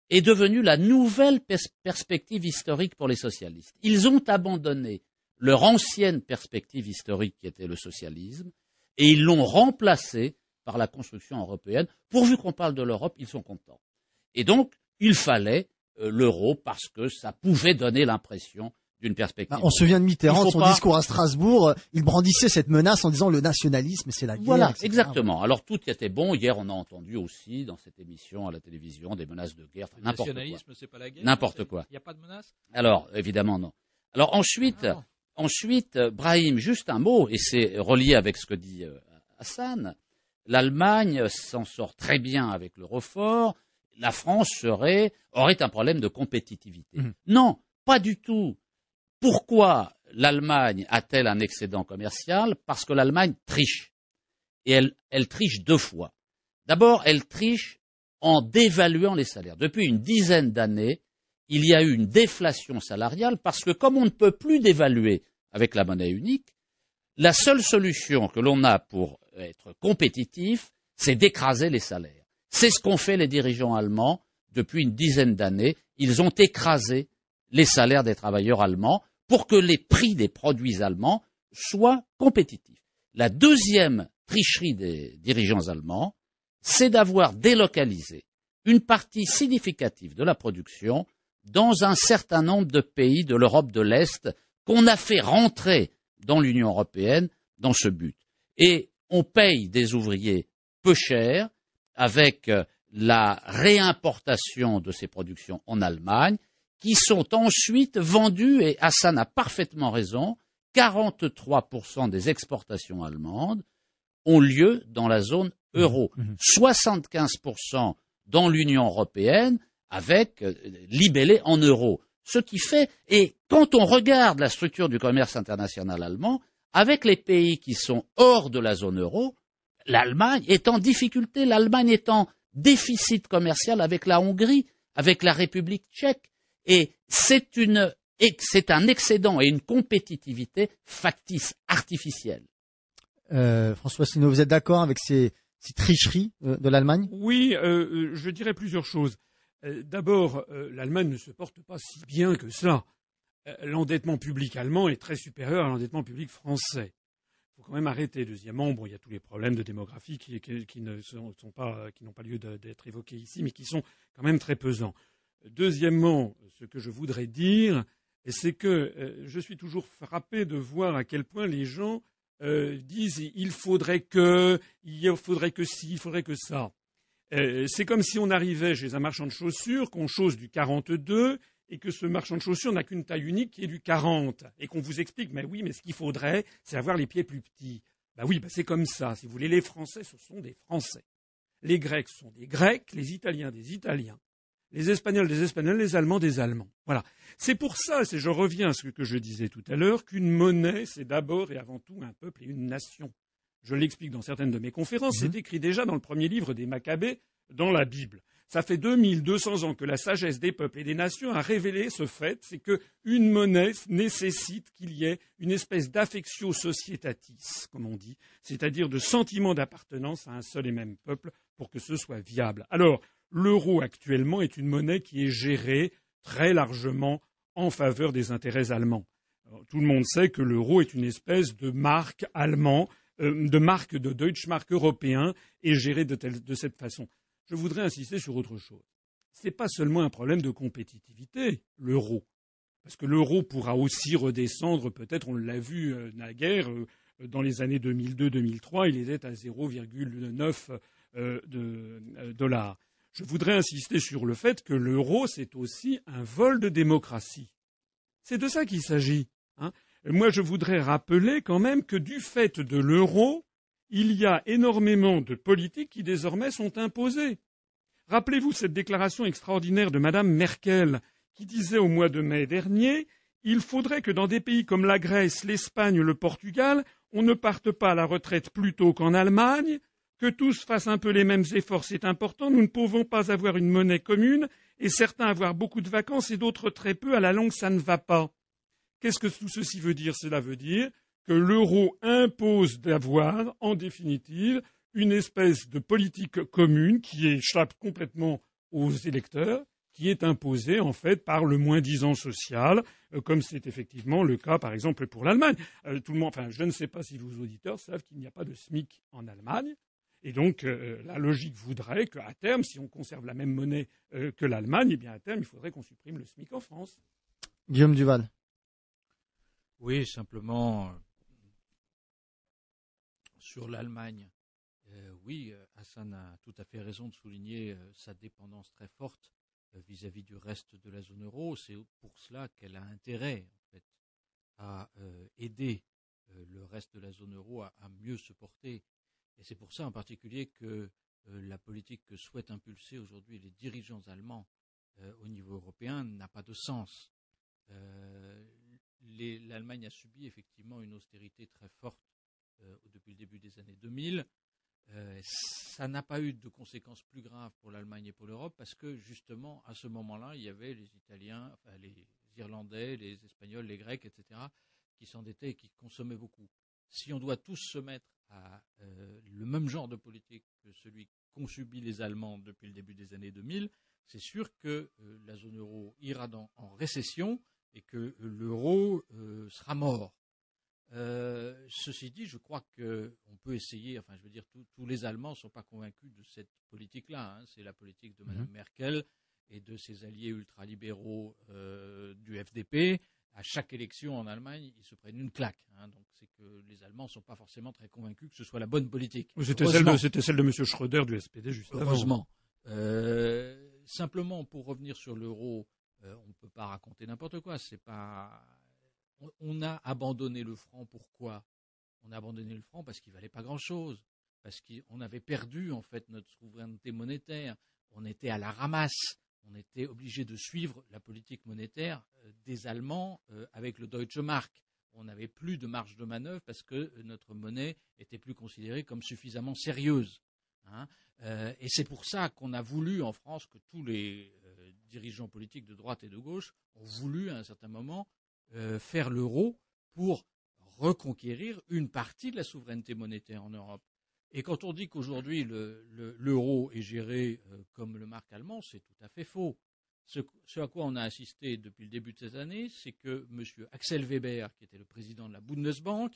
est devenue la nouvelle pers- perspective historique pour les socialistes. Ils ont abandonné leur ancienne perspective historique qui était le socialisme et ils l'ont remplacée par la construction européenne. Pourvu qu'on parle de l'Europe, ils sont contents. Et donc, il fallait euh, l'euro parce que ça pouvait donner l'impression d'une perspective. Bah, on se souvient de Mitterrand, son pas- discours à Strasbourg, euh, il brandissait cette menace en disant le nationalisme, c'est la guerre. Voilà, etc. exactement. Alors tout était bon. Hier, on a entendu aussi dans cette émission à la télévision des menaces de guerre, enfin, Le n'importe quoi. nationalisme, c'est pas la guerre N'importe quoi. Il n'y a pas de menace? Alors, évidemment, non. Alors ensuite, Ah ensuite, euh, Brahim, juste un mot, et c'est relié avec ce que dit euh, Hassan. L'Allemagne s'en sort très bien avec l'euro-fort. La France serait, aurait un problème de compétitivité. Mhm. Non, pas du tout. Pourquoi l'Allemagne a-t-elle un excédent commercial? Parce que l'Allemagne triche. Et elle, elle triche deux fois. D'abord, elle triche en dévaluant les salaires. Depuis une dizaine d'années, il y a eu une déflation salariale parce que comme on ne peut plus dévaluer avec la monnaie unique, la seule solution que l'on a pour être compétitif, c'est d'écraser les salaires. C'est ce qu'ont fait les dirigeants allemands depuis une dizaine d'années. Ils ont écrasé les salaires des travailleurs allemands pour que les prix des produits allemands soient compétitifs. La deuxième tricherie des dirigeants allemands, c'est d'avoir délocalisé une partie significative de la production dans un certain nombre de pays de l'Europe de l'Est qu'on a fait rentrer dans l'Union européenne dans ce but. Et on paye des ouvriers peu chers avec euh, la réimportation de ces productions en Allemagne qui sont ensuite vendues, et Hassan a parfaitement raison, 43% des exportations allemandes ont lieu dans la zone euro, 75% dans l'Union européenne avec euh, libellé en euros. Ce qui fait, et quand on regarde la structure du commerce international allemand, avec les pays qui sont hors de la zone euro, l'Allemagne est en difficulté, l'Allemagne est en déficit commercial avec la Hongrie, avec la République tchèque, et c'est une, et c'est un excédent et une compétitivité factice, artificielle. Euh, François Asselineau, vous êtes d'accord avec ces, ces tricheries euh, de l'Allemagne? Oui, euh, je dirais plusieurs choses. Euh, D'abord, euh, l'Allemagne ne se porte pas si bien que ça. Euh, L'endettement public allemand est très supérieur à l'endettement public français. Quand même arrêter. Deuxièmement, il y a tous les problèmes de démographie qui, ne sont, pas, qui n'ont pas lieu d'être évoqués ici, mais qui sont quand même très pesants. Deuxièmement, ce que je voudrais dire, c'est que euh, je suis toujours frappé de voir à quel point les gens euh, disent il faudrait que, il faudrait que ci, il faudrait que ça. Euh, c'est comme si on arrivait chez un marchand de chaussures, qu'on chose du 42 et que ce marchand de chaussures n'a qu'une taille unique qui est du 40 et qu'on vous explique mais oui, mais ce qu'il faudrait, c'est avoir les pieds plus petits. Bah oui, bah c'est comme ça. Si vous voulez, les Français, ce sont des Français. Les Grecs sont des Grecs, les Italiens des Italiens, les Espagnols des Espagnols, les Allemands des Allemands. Voilà. C'est pour ça, c'est je reviens à ce que je disais tout à l'heure, qu'une monnaie, c'est d'abord et avant tout un peuple et une nation. Je l'explique dans certaines de mes conférences, c'est écrit déjà dans le premier livre des Maccabées, dans la Bible. Ça fait 2200 ans que la sagesse des peuples et des nations a révélé ce fait, c'est que une monnaie nécessite qu'il y ait une espèce d'affectio societatis, comme on dit, c'est-à-dire de sentiment d'appartenance à un seul et même peuple pour que ce soit viable. Alors, l'euro actuellement est une monnaie qui est gérée très largement en faveur des intérêts allemands. Tout le monde sait que l'euro est une espèce de marque allemand, euh, de marque de Deutschmark européen et géré de, telle- de cette façon. Je voudrais insister sur autre chose. Ce n'est pas seulement un problème de compétitivité, l'euro. Parce que l'euro pourra aussi redescendre, peut-être, on l'a vu euh, naguère, euh, dans les années 2002-2003, il était à 0,9 euh, euh, dollars. je voudrais insister sur le fait que l'euro, c'est aussi un vol de démocratie. C'est de ça qu'il s'agit. Hein. Moi, je voudrais rappeler quand même que du fait de l'euro, il y a énormément de politiques qui désormais sont imposées. Rappelez-vous cette déclaration extraordinaire de Madame Merkel qui disait au mois de mai dernier il faudrait que dans des pays comme la Grèce, l'Espagne, le Portugal, on ne parte pas à la retraite plus tôt qu'en Allemagne, que tous fassent un peu les mêmes efforts, c'est important. Nous ne pouvons pas avoir une monnaie commune et certains avoir beaucoup de vacances et d'autres très peu. À la longue, ça ne va pas. Qu'est-ce que tout ceci veut dire? Cela veut dire que l'euro impose d'avoir, en définitive, une espèce de politique commune qui échappe complètement aux électeurs, qui est imposée en fait par le moins-disant social, euh, comme c'est effectivement le cas par exemple pour l'Allemagne. Euh, tout le monde, enfin, je ne sais pas si vos auditeurs savent qu'il n'y a pas de SMIC en Allemagne. Et donc, euh, la logique voudrait qu'à terme, si on conserve la même monnaie que l'Allemagne, eh bien, à terme, il faudrait qu'on supprime le SMIC en France. Guillaume Duval. Oui, simplement, sur l'Allemagne, euh, oui, euh, Hassan a tout à fait raison de souligner euh, sa dépendance très forte vis-à-vis du reste de la zone euro. C'est pour cela qu'elle a intérêt, à aider le reste de la zone euro à, mieux se porter. Et c'est pour ça, en particulier, que la politique que souhaitent impulser aujourd'hui les dirigeants allemands au niveau européen n'a pas de sens. L'Allemagne a subi effectivement une austérité très forte depuis le début des années 2000. Euh, ça n'a pas eu de conséquences plus graves pour l'Allemagne et pour l'Europe parce que justement à ce moment-là, il y avait les Italiens, les Irlandais, les Espagnols, les Grecs, etc., qui s'endettaient et qui consommaient beaucoup. Si on doit tous se mettre à euh, le même genre de politique que celui qu'ont subi les Allemands depuis le début des années 2000, c'est sûr que euh, la zone euro ira en récession et que l'euro sera mort. Euh, ceci dit, je crois qu'on peut essayer, enfin je veux dire, tous les Allemands ne sont pas convaincus de cette politique-là. Hein. C'est la politique de Mme mhm. Merkel et de ses alliés ultralibéraux euh, du FDP. À chaque élection en Allemagne, ils se prennent une claque. Hein. Donc c'est que les Allemands ne sont pas forcément très convaincus que ce soit la bonne politique. C'était celle, de, M. Schröder du SPD, juste Heureusement. Euh, simplement, pour revenir sur l'euro, on ne peut pas raconter n'importe quoi. C'est pas on a abandonné le franc. Pourquoi On a abandonné le franc? Parce qu'il valait pas grand-chose, parce qu'on avait perdu en fait notre souveraineté monétaire. On était à la ramasse. On était obligé de suivre la politique monétaire euh, des Allemands euh, avec le Deutsche Mark. On n'avait plus de marge de manœuvre parce que euh, notre monnaie était plus considérée comme suffisamment sérieuse. Hein. et c'est pour ça qu'on a voulu en France que tous les dirigeants politiques de droite et de gauche ont voulu à un certain moment euh, faire l'euro pour reconquérir une partie de la souveraineté monétaire en Europe. Et quand on dit qu'aujourd'hui l'euro est géré euh, comme le marque allemand, c'est tout à fait faux. Ce, à quoi on a assisté depuis le début de cette année, c'est que M. Axel Weber, qui était le président de la Bundesbank,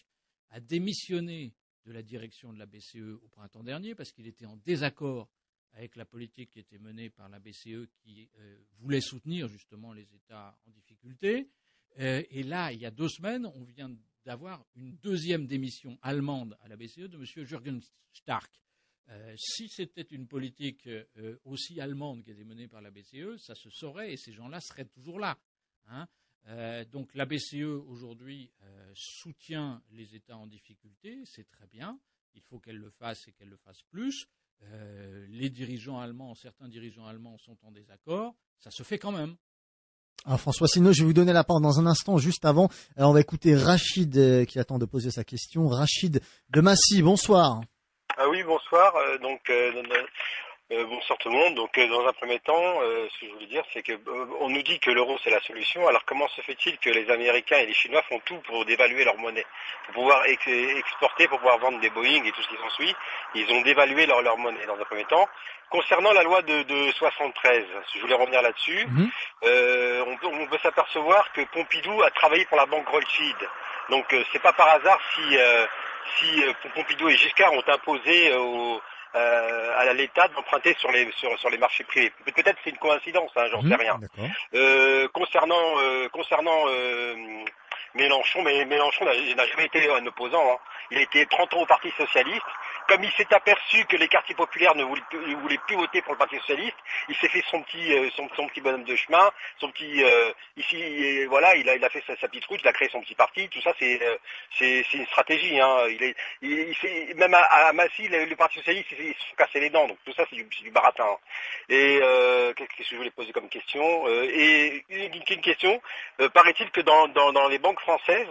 a démissionné de la direction de la BCE au printemps dernier parce qu'il était en désaccord avec la politique qui était menée par la BCE qui euh, voulait soutenir justement les États en difficulté. Euh, et là, il y a deux semaines, on vient d'avoir une deuxième démission allemande à la BCE de M. Jürgen Stark. Euh, si c'était une politique euh, aussi allemande qui était menée par la BCE, ça se saurait et ces gens-là seraient toujours là. Hein. donc la BCE aujourd'hui soutient les États en difficulté, c'est très bien. Il faut qu'elle le fasse et qu'elle le fasse plus. les dirigeants allemands, certains dirigeants allemands sont en désaccord. Ça se fait quand même. Alors François Sino, je vais vous donner la parole dans un instant. Juste avant, on va écouter Rachid euh, qui attend de poser sa question. Rachid de Massy, bonsoir. Ah oui, bonsoir. Euh, donc, euh, euh, bonsoir tout le monde. Donc euh, dans un premier temps, euh, ce que je voulais dire, c'est que on nous dit que l'euro c'est la solution. Alors comment se fait-il que les Américains et les Chinois font tout pour dévaluer leur monnaie, pour pouvoir exporter, pour pouvoir vendre des Boeing et tout ce qui s'ensuit Ils ont dévalué leur, leur monnaie dans un premier temps. Concernant la loi de, de 73, je voulais revenir là-dessus, mhm. on peut, on peut s'apercevoir que Pompidou a travaillé pour la banque Rothschild. Donc c'est pas par hasard si si Pompidou et Giscard ont imposé aux euh, à l'État d'emprunter sur les sur, sur les marchés privés. Peut-être c'est une coïncidence, hein, j'en sais mmh, rien. Euh, concernant euh, concernant Mélenchon, mais Mélenchon n'a jamais été un opposant. Hein. Il a été 30 ans au Parti socialiste. Comme il s'est aperçu que les quartiers populaires ne voulaient, plus voter pour le Parti socialiste, il s'est fait son petit, euh, son, petit bonhomme de chemin, son petit, euh, ici, voilà, il a, il a fait sa, petite route, il a créé son petit parti, tout ça, c'est, euh, c'est, une stratégie. Hein. Il est, il, même à, à Massy, le, Parti socialiste, ils se sont cassés les dents, donc tout ça, c'est du, du, baratin. Et qu'est-ce que je voulais poser comme question Et une, question, paraît-il que dans, dans les banques françaises,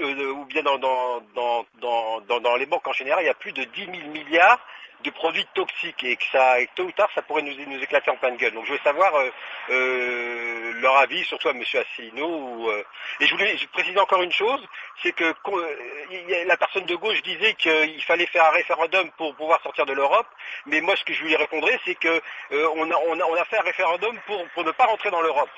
euh, ou bien dans, les banques en général, il y a plus de 10 000 milliards de produits toxiques et que ça, tôt ou tard, ça pourrait nous, éclater en pleine gueule. Donc je veux savoir euh, euh, leur avis, surtout à M. Asselineau. et je voulais préciser encore une chose, c'est que la personne de gauche disait qu'il fallait faire un référendum pour pouvoir sortir de l'Europe, mais moi ce que je lui répondrais, c'est qu'on a, fait un référendum pour ne pas rentrer dans l'Europe.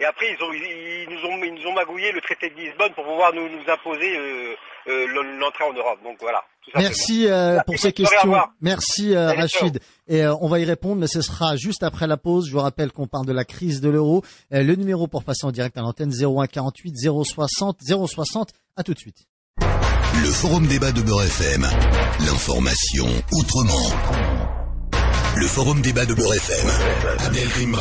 Et après, ils, ont, ils, nous ont, ils nous ont magouillé le traité de Lisbonne pour pouvoir nous, nous imposer euh, euh, l'entrée en Europe. Donc voilà. Merci euh, pour ces questions. Merci euh, Rachid. Et euh, on va y répondre, mais ce sera juste après la pause. Je vous rappelle qu'on parle de la crise de l'euro. le numéro pour passer en direct à l'antenne 01 48 060 060. À tout de suite. Le forum débat de Beurre FM. L'information autrement. Le forum débat de Beurre FM. Abdelkrim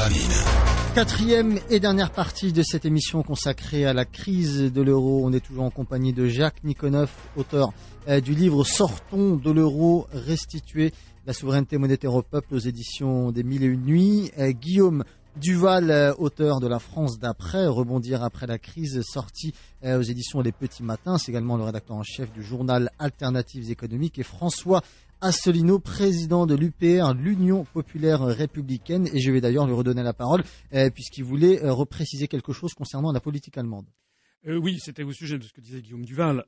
Quatrième et dernière partie de cette émission consacrée à la crise de l'euro. On est toujours en compagnie de Jacques Nikonov, auteur euh, du livre Sortons de l'euro, restituer la souveraineté monétaire au peuple aux éditions des Mille et Une Nuits. Euh, Guillaume Duval, euh, auteur de La France d'après, rebondir après la crise, sorti aux éditions Les Petits Matins. C'est également le rédacteur en chef du journal Alternatives économiques. Et François Asselineau, président de l'UPR, l'Union populaire républicaine. Et je vais d'ailleurs lui redonner la parole, euh, puisqu'il voulait euh, repréciser quelque chose concernant la politique allemande. Euh, oui, c'était au sujet de ce que disait Guillaume Duval.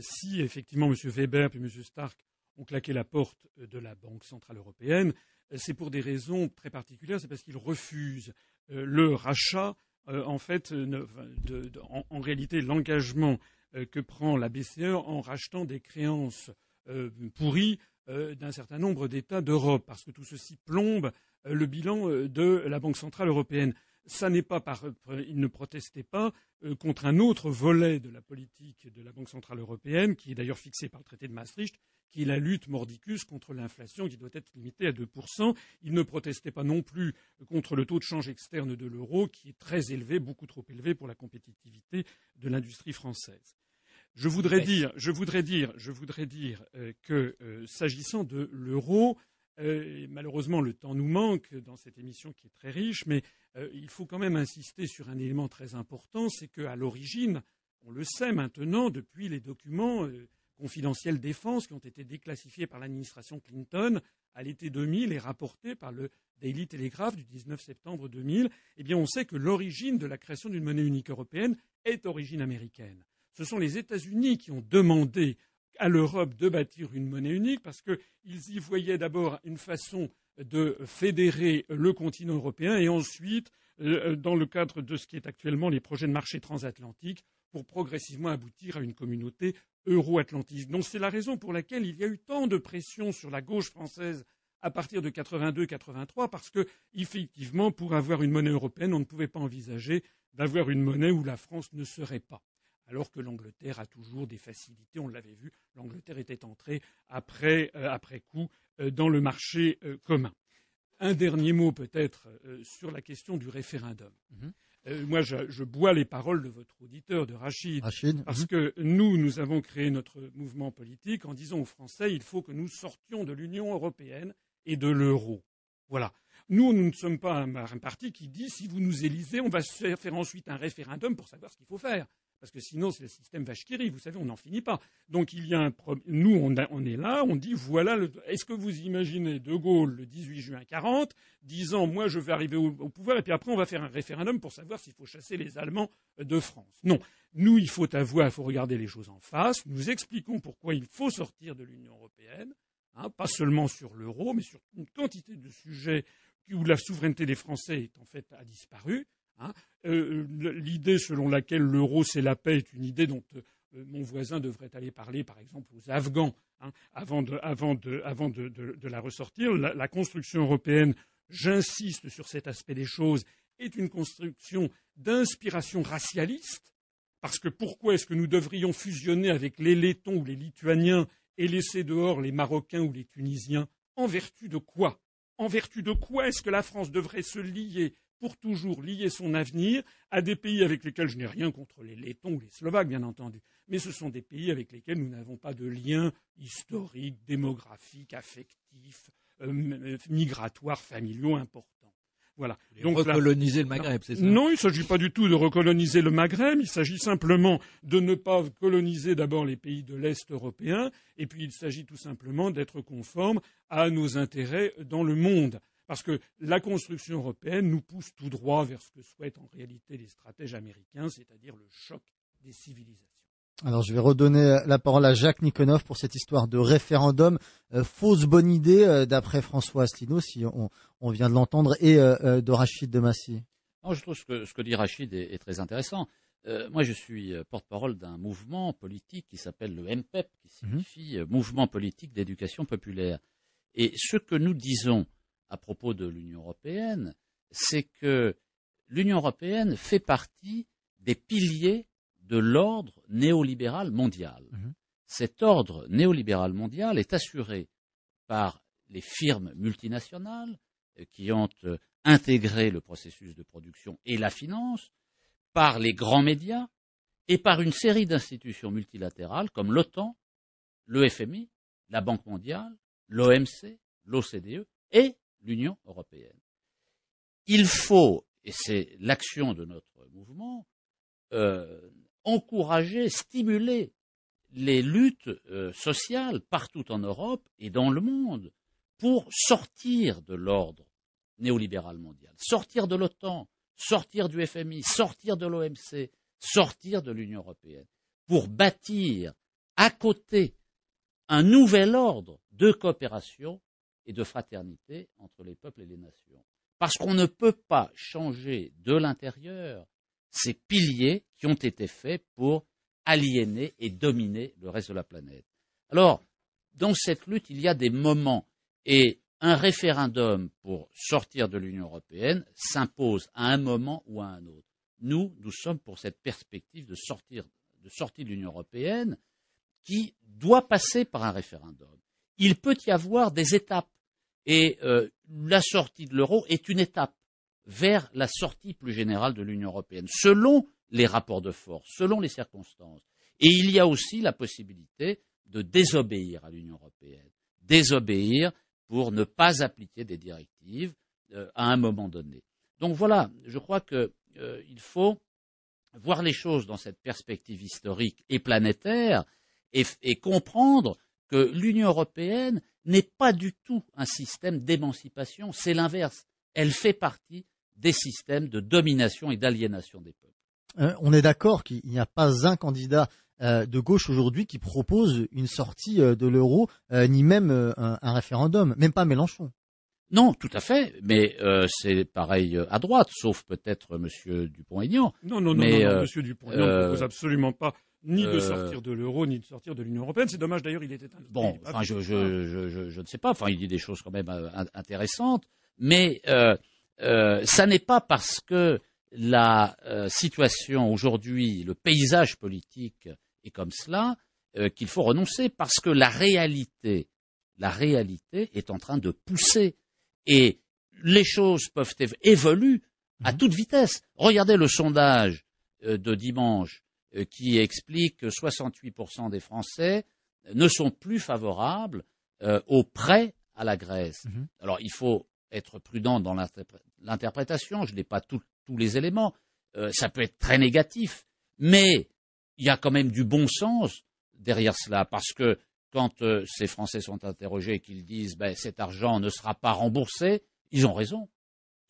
si effectivement M. Weber et M. Stark ont claqué la porte de la Banque centrale européenne, c'est pour des raisons très particulières. C'est parce qu'ils refusent le rachat, en fait, en, réalité, l'engagement que prend la BCE en rachetant des créances pourries euh, d'un certain nombre d'États d'Europe, parce que tout ceci plombe euh, le bilan euh, de la Banque centrale européenne. Ça n'est pas par, ils ne protestaient pas contre un autre volet de la politique de la Banque centrale européenne, qui est d'ailleurs fixé par le traité de Maastricht, qui est la lutte mordicus contre l'inflation, qui doit être limitée à 2%. Ils ne protestaient pas non plus contre le taux de change externe de l'euro, qui est très élevé, beaucoup trop élevé pour la compétitivité de l'industrie française. Je voudrais dire, je voudrais dire, je voudrais dire euh, que euh, s'agissant de l'euro, euh, malheureusement le temps nous manque dans cette émission qui est très riche, mais il faut quand même insister sur un élément très important, c'est qu'à l'origine, on le sait maintenant depuis les documents confidentiels défense qui ont été déclassifiés par l'administration Clinton à l'été 2000 et rapportés par le Daily Telegraph du 19 septembre 2000, eh bien on sait que l'origine de la création d'une monnaie unique européenne est d'origine américaine ce sont les États-Unis qui ont demandé à l'Europe de bâtir une monnaie unique parce qu'ils y voyaient d'abord une façon de fédérer le continent européen et ensuite, euh, dans le cadre de ce qui est actuellement les projets de marché transatlantique, pour progressivement aboutir à une communauté euro-atlantique. Donc c'est la raison pour laquelle il y a eu tant de pression sur la gauche française à partir de 82-83 parce que, effectivement, pour avoir une monnaie européenne, on ne pouvait pas envisager d'avoir une monnaie où la France ne serait pas alors que l'Angleterre a toujours des facilités. On l'avait vu, l'Angleterre était entrée après, euh, coup euh, dans le marché euh, commun. Un dernier mot peut-être sur la question du référendum. Mhm. moi, je, bois les paroles de votre auditeur, de Rachid, parce mhm. que nous, nous avons créé notre mouvement politique en disant aux Français, il faut que nous sortions de l'Union européenne et de l'euro. Voilà. Nous, nous ne sommes pas un, un, parti qui dit si vous nous élisez, on va faire ensuite un référendum pour savoir ce qu'il faut faire parce que sinon c'est le système vache qui Vous savez, on n'en finit pas. Donc il y a un nous on, est là, on dit voilà. Est-ce que vous imaginez De Gaulle le 18 juin 40 disant moi je vais arriver au, pouvoir et puis après on va faire un référendum pour savoir s'il faut chasser les Allemands de France. Non, nous il faut avouer, il faut regarder les choses en face. Nous expliquons pourquoi il faut sortir de l'Union européenne, hein, pas seulement sur l'euro, mais sur une quantité de sujets où la souveraineté des Français est en fait a disparu. Hein. Euh, l'idée selon laquelle l'euro c'est la paix est une idée dont euh, mon voisin devrait aller parler, par exemple, aux Afghans, hein, avant, de, la ressortir. La, construction européenne, j'insiste sur cet aspect des choses, est une construction d'inspiration racialiste, parce que pourquoi est-ce que nous devrions fusionner avec les Lettons ou les Lituaniens et laisser dehors les Marocains ou les Tunisiens? En vertu de quoi? En vertu de quoi est-ce que la France devrait se lier pour toujours lier son avenir à des pays avec lesquels je n'ai rien contre les Lettons ou les Slovaques, bien entendu, mais ce sont des pays avec lesquels nous n'avons pas de lien historique, démographique, affectif, euh, migratoires, familiaux importants. Voilà. Donc, recoloniser le Maghreb, c'est ça? Non, il ne s'agit pas du tout de recoloniser le Maghreb, il s'agit simplement de ne pas coloniser d'abord les pays de l'Est européen, et puis il s'agit tout simplement d'être conforme à nos intérêts dans le monde. Parce que la construction européenne nous pousse tout droit vers ce que souhaitent en réalité les stratèges américains, c'est-à-dire le choc des civilisations. Alors je vais redonner la parole à Jacques Nikonov pour cette histoire de référendum. Euh, fausse bonne idée euh, d'après François Asselineau, si on, vient de l'entendre, et euh, de Rachid de Massy. je trouve ce que, ce que dit Rachid est, très intéressant. moi, je suis porte-parole d'un mouvement politique qui s'appelle le MPEP, qui mhm. signifie Mouvement politique d'éducation populaire. Et ce que nous disons à propos de l'Union européenne, c'est que l'Union européenne fait partie des piliers de l'ordre néolibéral mondial. Mhm. Cet ordre néolibéral mondial est assuré par les firmes multinationales euh, qui ont euh, intégré le processus de production et la finance, par les grands médias et par une série d'institutions multilatérales comme l'OTAN, le FMI, la Banque mondiale, l'OMC, l'OCDE et l'Union européenne. Il faut, et c'est l'action de notre mouvement, euh, encourager, stimuler les luttes euh, sociales partout en Europe et dans le monde pour sortir de l'ordre néolibéral mondial, sortir de l'OTAN, sortir du FMI, sortir de l'OMC, sortir de l'Union européenne, pour bâtir à côté un nouvel ordre de coopération et de fraternité entre les peuples et les nations. Parce qu'on ne peut pas changer de l'intérieur ces piliers qui ont été faits pour aliéner et dominer le reste de la planète. Alors, dans cette lutte, il y a des moments et un référendum pour sortir de l'Union européenne s'impose à un moment ou à un autre. Nous, nous sommes pour cette perspective de sortir de sortie de l'Union européenne qui doit passer par un référendum. Il peut y avoir des étapes et euh, la sortie de l'euro est une étape vers la sortie plus générale de l'Union européenne, selon les rapports de force, selon les circonstances. Et il y a aussi la possibilité de désobéir à l'Union européenne, désobéir pour ne pas appliquer des directives euh, à un moment donné. Donc voilà, je crois qu'il euh, faut voir les choses dans cette perspective historique et planétaire et comprendre que l'Union européenne n'est pas du tout un système d'émancipation, c'est l'inverse. Elle fait partie des systèmes de domination et d'aliénation des peuples. Euh, on est d'accord qu'il n'y a pas un candidat euh, de gauche aujourd'hui qui propose une sortie euh, de l'euro, ni même un, référendum, même pas Mélenchon. Non, tout à fait, mais c'est pareil à droite, sauf peut-être M. Dupont-Aignan. Non, non, non, non, M. Dupont-Aignan ne propose absolument pas ni de sortir de l'euro, ni de sortir de l'Union européenne. C'est dommage d'ailleurs, il était un... Bon, enfin, je, je, ne sais pas, enfin, il dit des choses quand même intéressantes, mais euh, ça n'est pas parce que la euh, situation aujourd'hui, le paysage politique est comme cela, euh, qu'il faut renoncer, parce que la réalité, la réalité est en train de pousser et les choses peuvent évoluer à mhm. toute vitesse. Regardez le sondage de dimanche qui explique que 68% des Français ne sont plus favorables au prêt à la Grèce. Mhm. Alors il faut être prudent dans l'interprétation, je n'ai pas tous les éléments, euh, ça peut être très négatif, mais il y a quand même du bon sens derrière cela, parce que quand euh, ces Français sont interrogés et qu'ils disent ben, cet argent ne sera pas remboursé, ils ont raison.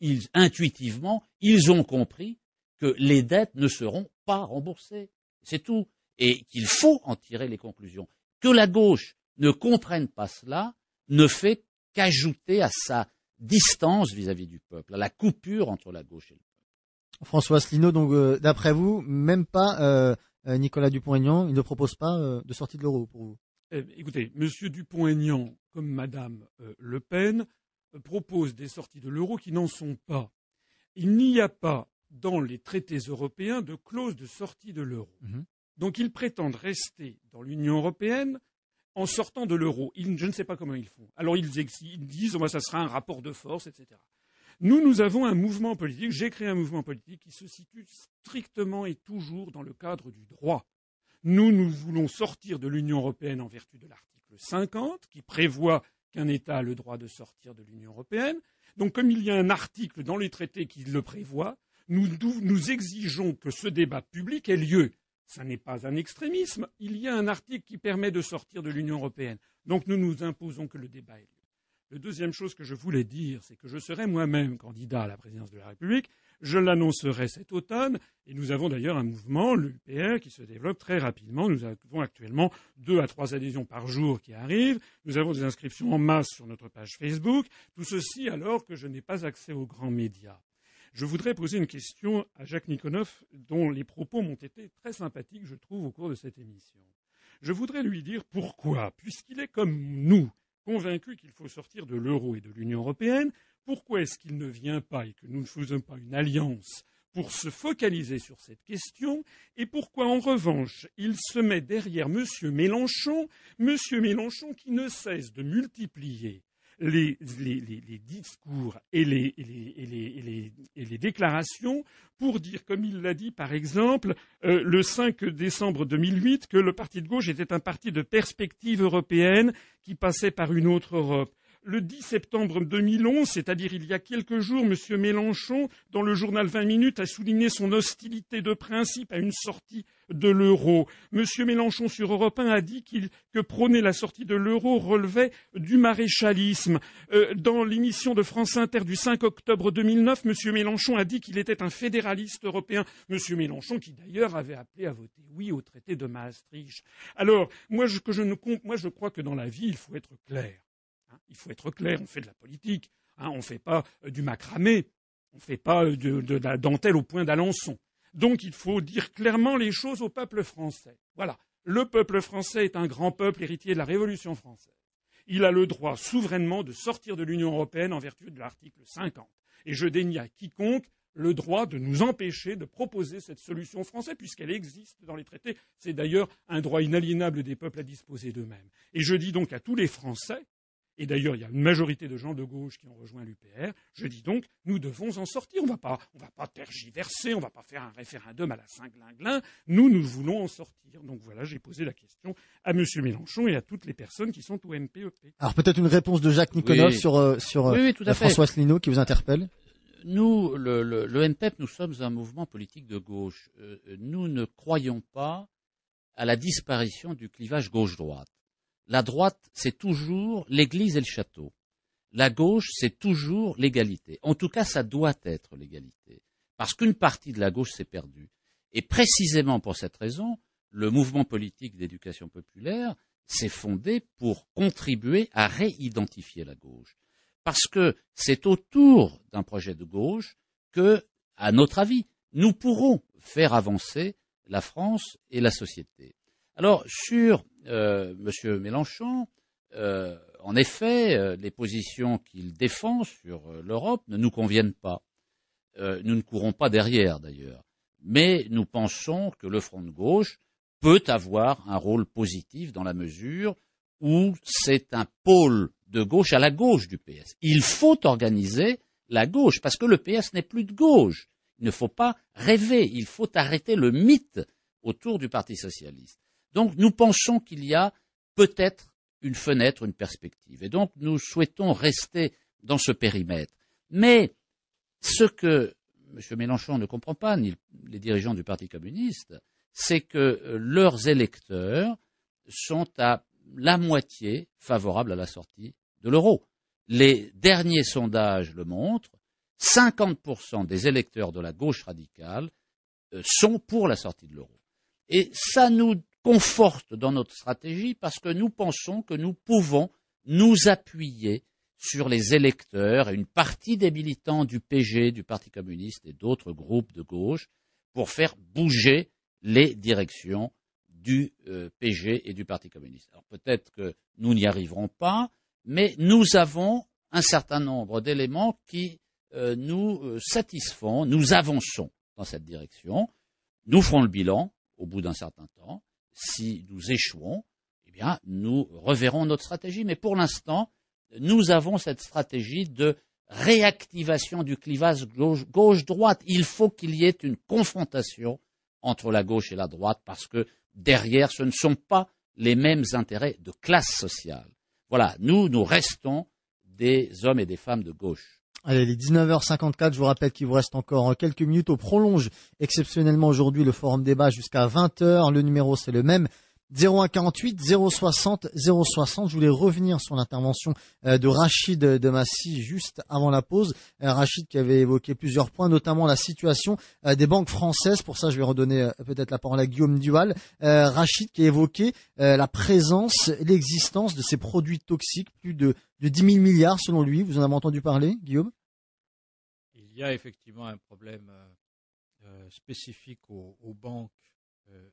Ils, intuitivement, ils ont compris que les dettes ne seront pas remboursées. C'est tout. Et qu'il faut en tirer les conclusions. Que la gauche ne comprenne pas cela ne fait qu'ajouter à sa distance vis-à-vis du peuple, à la coupure entre la gauche et le peuple. François Asselineau, donc euh, d'après vous, même pas euh, euh, Nicolas Dupont-Aignan, il ne propose pas de sortie de l'euro pour vous? Eh, Écoutez, Monsieur Dupont-Aignan, comme Madame Le Pen, propose des sorties de l'euro qui n'en sont pas. Il n'y a pas dans les traités européens de clause de sortie de l'euro. Mhm. Donc ils prétendent rester dans l'Union européenne en sortant de l'euro. Je ne sais pas comment ils font. Alors ils, ils disent, oh, ça sera un rapport de force, etc. Nous, nous avons un mouvement politique, j'ai créé un mouvement politique qui se situe strictement et toujours dans le cadre du droit. Nous, nous voulons sortir de l'Union européenne en vertu de l'article 50, qui prévoit qu'un État a le droit de sortir de l'Union européenne. Donc, comme il y a un article dans les traités qui le prévoit, nous, exigeons que ce débat public ait lieu. Ce n'est pas un extrémisme. Il y a un article qui permet de sortir de l'Union européenne. Donc, nous nous imposons que le débat ait lieu. La deuxième chose que je voulais dire, c'est que je serai moi-même candidat à la présidence de la République. Je l'annoncerai cet automne. Et nous avons d'ailleurs un mouvement, l'UPR, qui se développe très rapidement. Nous avons actuellement deux à trois adhésions par jour qui arrivent. Nous avons des inscriptions en masse sur notre page Facebook. Tout ceci alors que je n'ai pas accès aux grands médias. Je voudrais poser une question à Jacques Nikonoff, dont les propos m'ont été très sympathiques, je trouve, au cours de cette émission. Je voudrais lui dire pourquoi, puisqu'il est comme nous, convaincu qu'il faut sortir de l'euro et de l'Union européenne, pourquoi est-ce qu'il ne vient pas et que nous ne faisons pas une alliance pour se focaliser sur cette question et pourquoi en revanche il se met derrière M. Mélenchon, M. Mélenchon qui ne cesse de multiplier les, discours et les, déclarations pour dire, comme il l'a dit par exemple euh, le 5 décembre 2008, que le parti de gauche était un parti de perspective européenne qui passait par une autre Europe le 10 septembre 2011, c'est-à-dire il y a quelques jours, M. Mélenchon, dans le journal 20 minutes, a souligné son hostilité de principe à une sortie de l'euro. M. Mélenchon sur Europe 1 a dit que prôner la sortie de l'euro relevait du maréchalisme. Euh, dans l'émission de France Inter du 5 octobre 2009, M. Mélenchon a dit qu'il était un fédéraliste européen. M. Mélenchon qui d'ailleurs avait appelé à voter oui au traité de Maastricht. Alors, moi je, crois que dans la vie, il faut être clair. Hein, il faut être clair, on fait de la politique, hein, on ne fait pas euh, du macramé, on ne fait pas euh, de, la dentelle au point d'Alençon. Donc il faut dire clairement les choses au peuple français. Voilà. Le peuple français est un grand peuple héritier de la Révolution française. Il a le droit souverainement de sortir de l'Union européenne en vertu de l'article 50. Et je dénie à quiconque le droit de nous empêcher de proposer cette solution française, puisqu'elle existe dans les traités. C'est d'ailleurs un droit inaliénable des peuples à disposer d'eux-mêmes. Et je dis donc à tous les Français et d'ailleurs, il y a une majorité de gens de gauche qui ont rejoint l'UPR. Je dis donc, nous devons en sortir. On ne va pas tergiverser, on ne va pas faire un référendum à la Saint-Glinglin. Nous, nous voulons en sortir. Donc voilà, j'ai posé la question à M. Mélenchon et à toutes les personnes qui sont au MPEP. E Alors peut-être une réponse de Jacques Nikonov sur, euh, euh, François Asselineau qui vous interpelle Nous, le, le, NPEP, nous sommes un mouvement politique de gauche. Euh, nous ne croyons pas à la disparition du clivage gauche-droite. La droite, c'est toujours l'Église et le château. La gauche, c'est toujours l'égalité. En tout cas, ça doit être l'égalité. Parce qu'une partie de la gauche s'est perdue. Et précisément pour cette raison, le mouvement politique d'éducation populaire s'est fondé pour contribuer à réidentifier la gauche. Parce que c'est autour d'un projet de gauche que, à notre avis, nous pourrons faire avancer la France et la société. Alors, sur euh, M. Mélenchon, euh, en effet, euh, les positions qu'il défend sur l'Europe ne nous conviennent pas. nous ne courons pas derrière, d'ailleurs. Mais nous pensons que le Front de gauche peut avoir un rôle positif dans la mesure où c'est un pôle de gauche à la gauche du PS. Il faut organiser la gauche, parce que le PS n'est plus de gauche. Il ne faut pas rêver, il faut arrêter le mythe autour du Parti socialiste. Donc nous pensons qu'il y a peut-être une fenêtre, une perspective. Et donc nous souhaitons rester dans ce périmètre. Mais ce que M. Mélenchon ne comprend pas, ni les dirigeants du Parti communiste, c'est que leurs électeurs sont à la moitié favorables à la sortie de l'euro. Les derniers sondages le montrent, 50% des électeurs de la gauche radicale euh, sont pour la sortie de l'euro. Et ça nous conforte dans notre stratégie parce que nous pensons que nous pouvons nous appuyer sur les électeurs et une partie des militants du PG, du Parti communiste et d'autres groupes de gauche pour faire bouger les directions du euh, PG et du Parti communiste. Alors peut-être que nous n'y arriverons pas, mais nous avons un certain nombre d'éléments qui euh, nous euh, satisfont, nous avançons dans cette direction, nous ferons le bilan au bout d'un certain temps, si nous échouons, eh bien, nous reverrons notre stratégie. Mais pour l'instant, nous avons cette stratégie de réactivation du clivage gauche-droite. Il faut qu'il y ait une confrontation entre la gauche et la droite parce que derrière, ce ne sont pas les mêmes intérêts de classe sociale. Voilà, nous, nous restons des hommes et des femmes de gauche. Allez, les 19h54, je vous rappelle qu'il vous reste encore quelques minutes. au prolonge exceptionnellement aujourd'hui le forum débat jusqu'à 20h. Le numéro, c'est le même. 0148 060 060. Je voulais revenir sur l'intervention euh, de Rachid de Massy juste avant la pause. Euh, Rachid qui avait évoqué plusieurs points, notamment la situation euh, des banques françaises. Pour ça, je vais redonner peut-être la parole à Guillaume Duval. Rachid qui a évoqué la présence, l'existence de ces produits toxiques, plus de, de 10 000 milliards selon lui. Vous en avez entendu parler, Guillaume? Il y a effectivement un problème spécifique aux, banques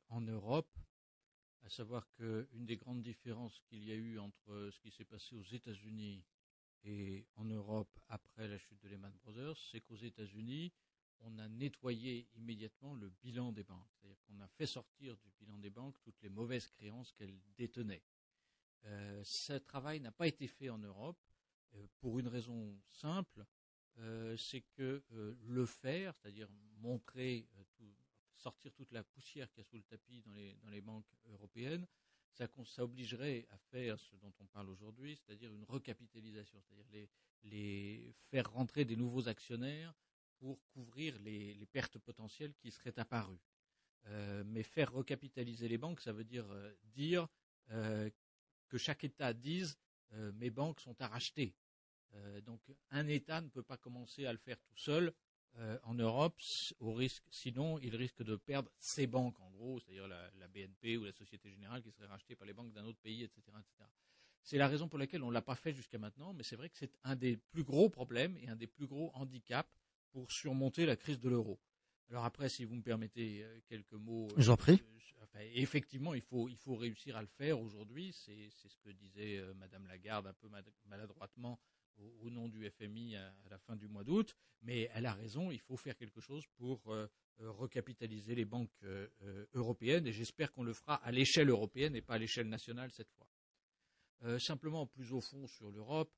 en Europe à savoir qu'une des grandes différences qu'il y a eu entre ce qui s'est passé aux États-Unis et en Europe après la chute de Lehman Brothers, c'est qu'aux États-Unis, on a nettoyé immédiatement le bilan des banques. C'est-à-dire qu'on a fait sortir du bilan des banques toutes les mauvaises créances qu'elles détenaient. Euh, ce travail n'a pas été fait en Europe euh, pour une raison simple, euh, c'est que le faire, c'est-à-dire montrer sortir toute la poussière qu'il y a sous le tapis dans les, dans les banques européennes, ça, ça, obligerait à faire ce dont on parle aujourd'hui, c'est-à-dire une recapitalisation, c'est-à-dire les, les, faire rentrer des nouveaux actionnaires pour couvrir les, les pertes potentielles qui seraient apparues. Mais faire recapitaliser les banques, ça veut dire dire que chaque État dise euh, mes banques sont à racheter. Euh, donc un État ne peut pas commencer à le faire tout seul euh, en Europe, au risque, sinon il risque de perdre ses banques, en gros, c'est-à-dire la, BNP ou la Société Générale qui serait rachetée par les banques d'un autre pays, etc. etc. C'est la raison pour laquelle on ne l'a pas fait jusqu'à maintenant, mais c'est vrai que c'est un des plus gros problèmes et un des plus gros handicaps pour surmonter la crise de l'euro. Alors après, si vous me permettez euh, quelques mots. Euh, J'en prie. effectivement, il faut, il faut réussir à le faire aujourd'hui. C'est ce que disait Madame Lagarde un peu maladroitement au, nom du FMI à, la fin du mois d'août, mais elle a raison, il faut faire quelque chose pour euh, euh, recapitaliser les banques euh, européennes, et j'espère qu'on le fera à l'échelle européenne et pas à l'échelle nationale cette fois. simplement, plus au fond sur l'Europe,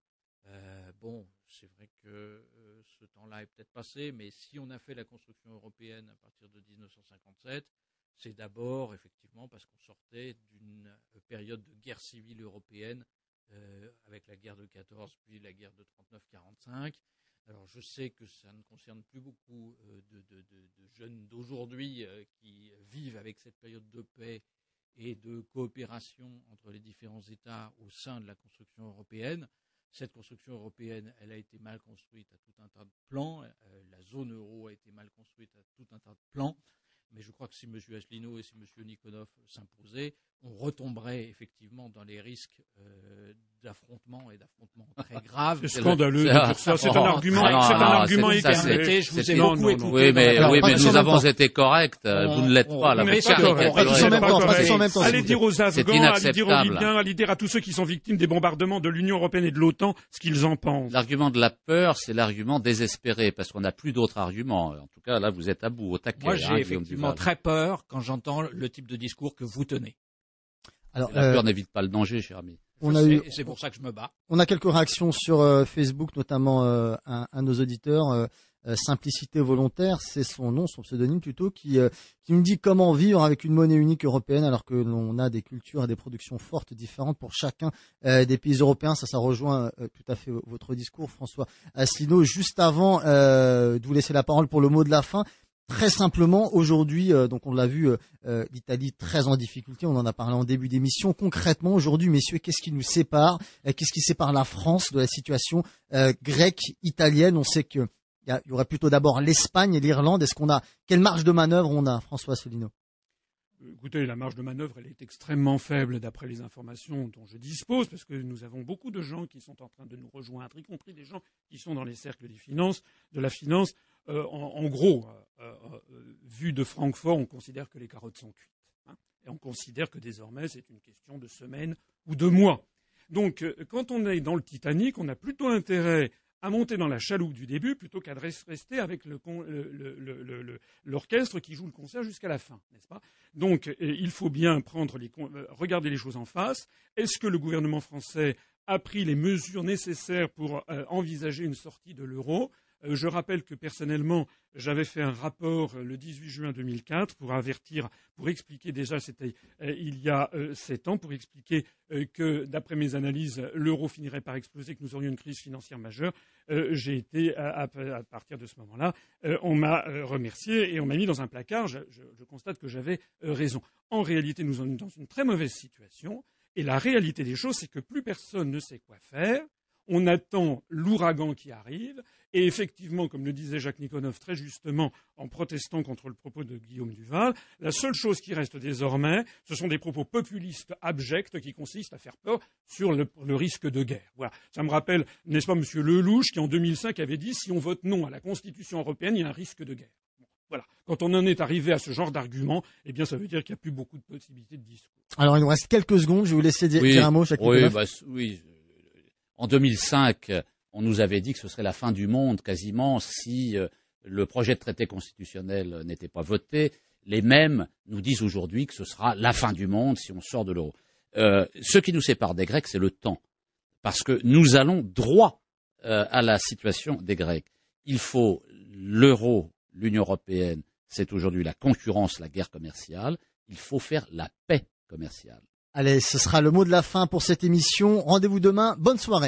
bon, c'est vrai que ce temps-là est peut-être passé, mais si on a fait la construction européenne à partir de 1957, c'est d'abord effectivement parce qu'on sortait d'une période de guerre civile européenne euh, avec la guerre de 14 puis la guerre de 39-45. Alors je sais que ça ne concerne plus beaucoup euh, de, jeunes d'aujourd'hui euh, qui vivent avec cette période de paix et de coopération entre les différents États au sein de la construction européenne. Cette construction européenne, elle a été mal construite à tout un tas de plans. la zone euro a été mal construite à tout un tas de plans. Mais je crois que si M. Asselineau et si M. Nikonov s'imposaient, on retomberait effectivement dans les risques euh, d'affrontement et d'affrontement très graves. C'est scandaleux ça. C'est un argument, c'est un argument écarté. Je vous ai beaucoup écouté. Oui, mais, oui, mais nous avons été corrects. Vous ne l'êtes pas. Là, Allez dire aux Afghans, allez dire aux Libyens, allez dire à tous ceux qui sont victimes des bombardements de l'Union européenne et de l'OTAN ce qu'ils en pensent. L'argument de la peur, c'est l'argument désespéré, parce qu'on n'a plus d'autres arguments. En tout cas, là, vous êtes à bout, au taquet. Moi, j'ai effectivement très peur quand j'entends le type de discours que vous tenez. Alors, la peur euh, n'évite pas le danger, cher ami. On a eu, c'est pour ça que je me bats. On a quelques réactions sur euh, Facebook, notamment euh, un, un, de nos auditeurs. Simplicité volontaire, c'est son nom, son pseudonyme plutôt, qui, qui nous dit comment vivre avec une monnaie unique européenne alors que l'on a des cultures et des productions fortes différentes pour chacun des pays européens. Ça, ça rejoint tout à fait votre discours, François Asselineau. Juste avant de vous laisser la parole pour le mot de la fin, Très simplement, aujourd'hui, euh, donc on l'a vu, euh, euh, l'Italie très en difficulté, on en a parlé en début d'émission. Concrètement, aujourd'hui, messieurs, qu'est-ce qui nous sépare Qu'est-ce qui sépare la France de la situation grecque, italienne? On sait qu'il y, aurait plutôt d'abord l'Espagne et l'Irlande. Est-ce qu'on a quelle marge de manœuvre on a, François Solino Écoutez, la marge de manœuvre, elle est extrêmement faible d'après les informations dont je dispose, parce que nous avons beaucoup de gens qui sont en train de nous rejoindre, y compris des gens qui sont dans les cercles des finances, de la finance. Euh, en, gros, euh, euh, vu de Francfort, on considère que les carottes sont cuites. Hein, et on considère que désormais, c'est une question de semaines ou de mois. Donc, quand on est dans le Titanic, on a plutôt intérêt à monter dans la chaloupe du début plutôt qu'à rester avec l'orchestre qui joue le concert jusqu'à la fin, n'est-ce pas? Donc, il faut bien regarder les choses en face. Est-ce que le gouvernement français a pris les mesures nécessaires pour envisager une sortie de l'euro? Je rappelle que personnellement, j'avais fait un rapport euh, le 18 juin 2004 pour avertir, pour expliquer déjà, c'était euh, il y a sept ans, pour expliquer que d'après mes analyses, l'euro finirait par exploser, que nous aurions une crise financière majeure. J'ai été, à, partir de ce moment-là, on m'a remercié et on m'a mis dans un placard. Je, je constate que j'avais raison. En réalité, nous sommes dans une très mauvaise situation. Et la réalité des choses, c'est que plus personne ne sait quoi faire on attend l'ouragan qui arrive, et effectivement, comme le disait Jacques Nikonov très justement en protestant contre le propos de Guillaume Duval, la seule chose qui reste désormais, ce sont des propos populistes abjects qui consistent à faire peur sur le, risque de guerre. Voilà. Ça me rappelle, n'est-ce pas, M. Lelouch, qui en 2005 avait dit si on vote non à la Constitution européenne, il y a un risque de guerre. Voilà. Quand on en est arrivé à ce genre d'argument, eh bien, ça veut dire qu'il n'y a plus beaucoup de possibilités de discours. Alors, il nous reste quelques secondes. Je vais vous laisser dire, un mot, Jacques oui, bah, oui, en 2005, on nous avait dit que ce serait la fin du monde quasiment si euh, le projet de traité constitutionnel n'était pas voté. Les mêmes nous disent aujourd'hui que ce sera la fin du monde si on sort de l'euro. Euh, ce qui nous sépare des Grecs, c'est le temps. Parce que nous allons droit euh, à la situation des Grecs. Il faut l'euro, l'Union européenne, c'est aujourd'hui la concurrence, la guerre commerciale. Il faut faire la paix commerciale. Allez, ce sera le mot de la fin pour cette émission. Rendez-vous demain. Bonne soirée.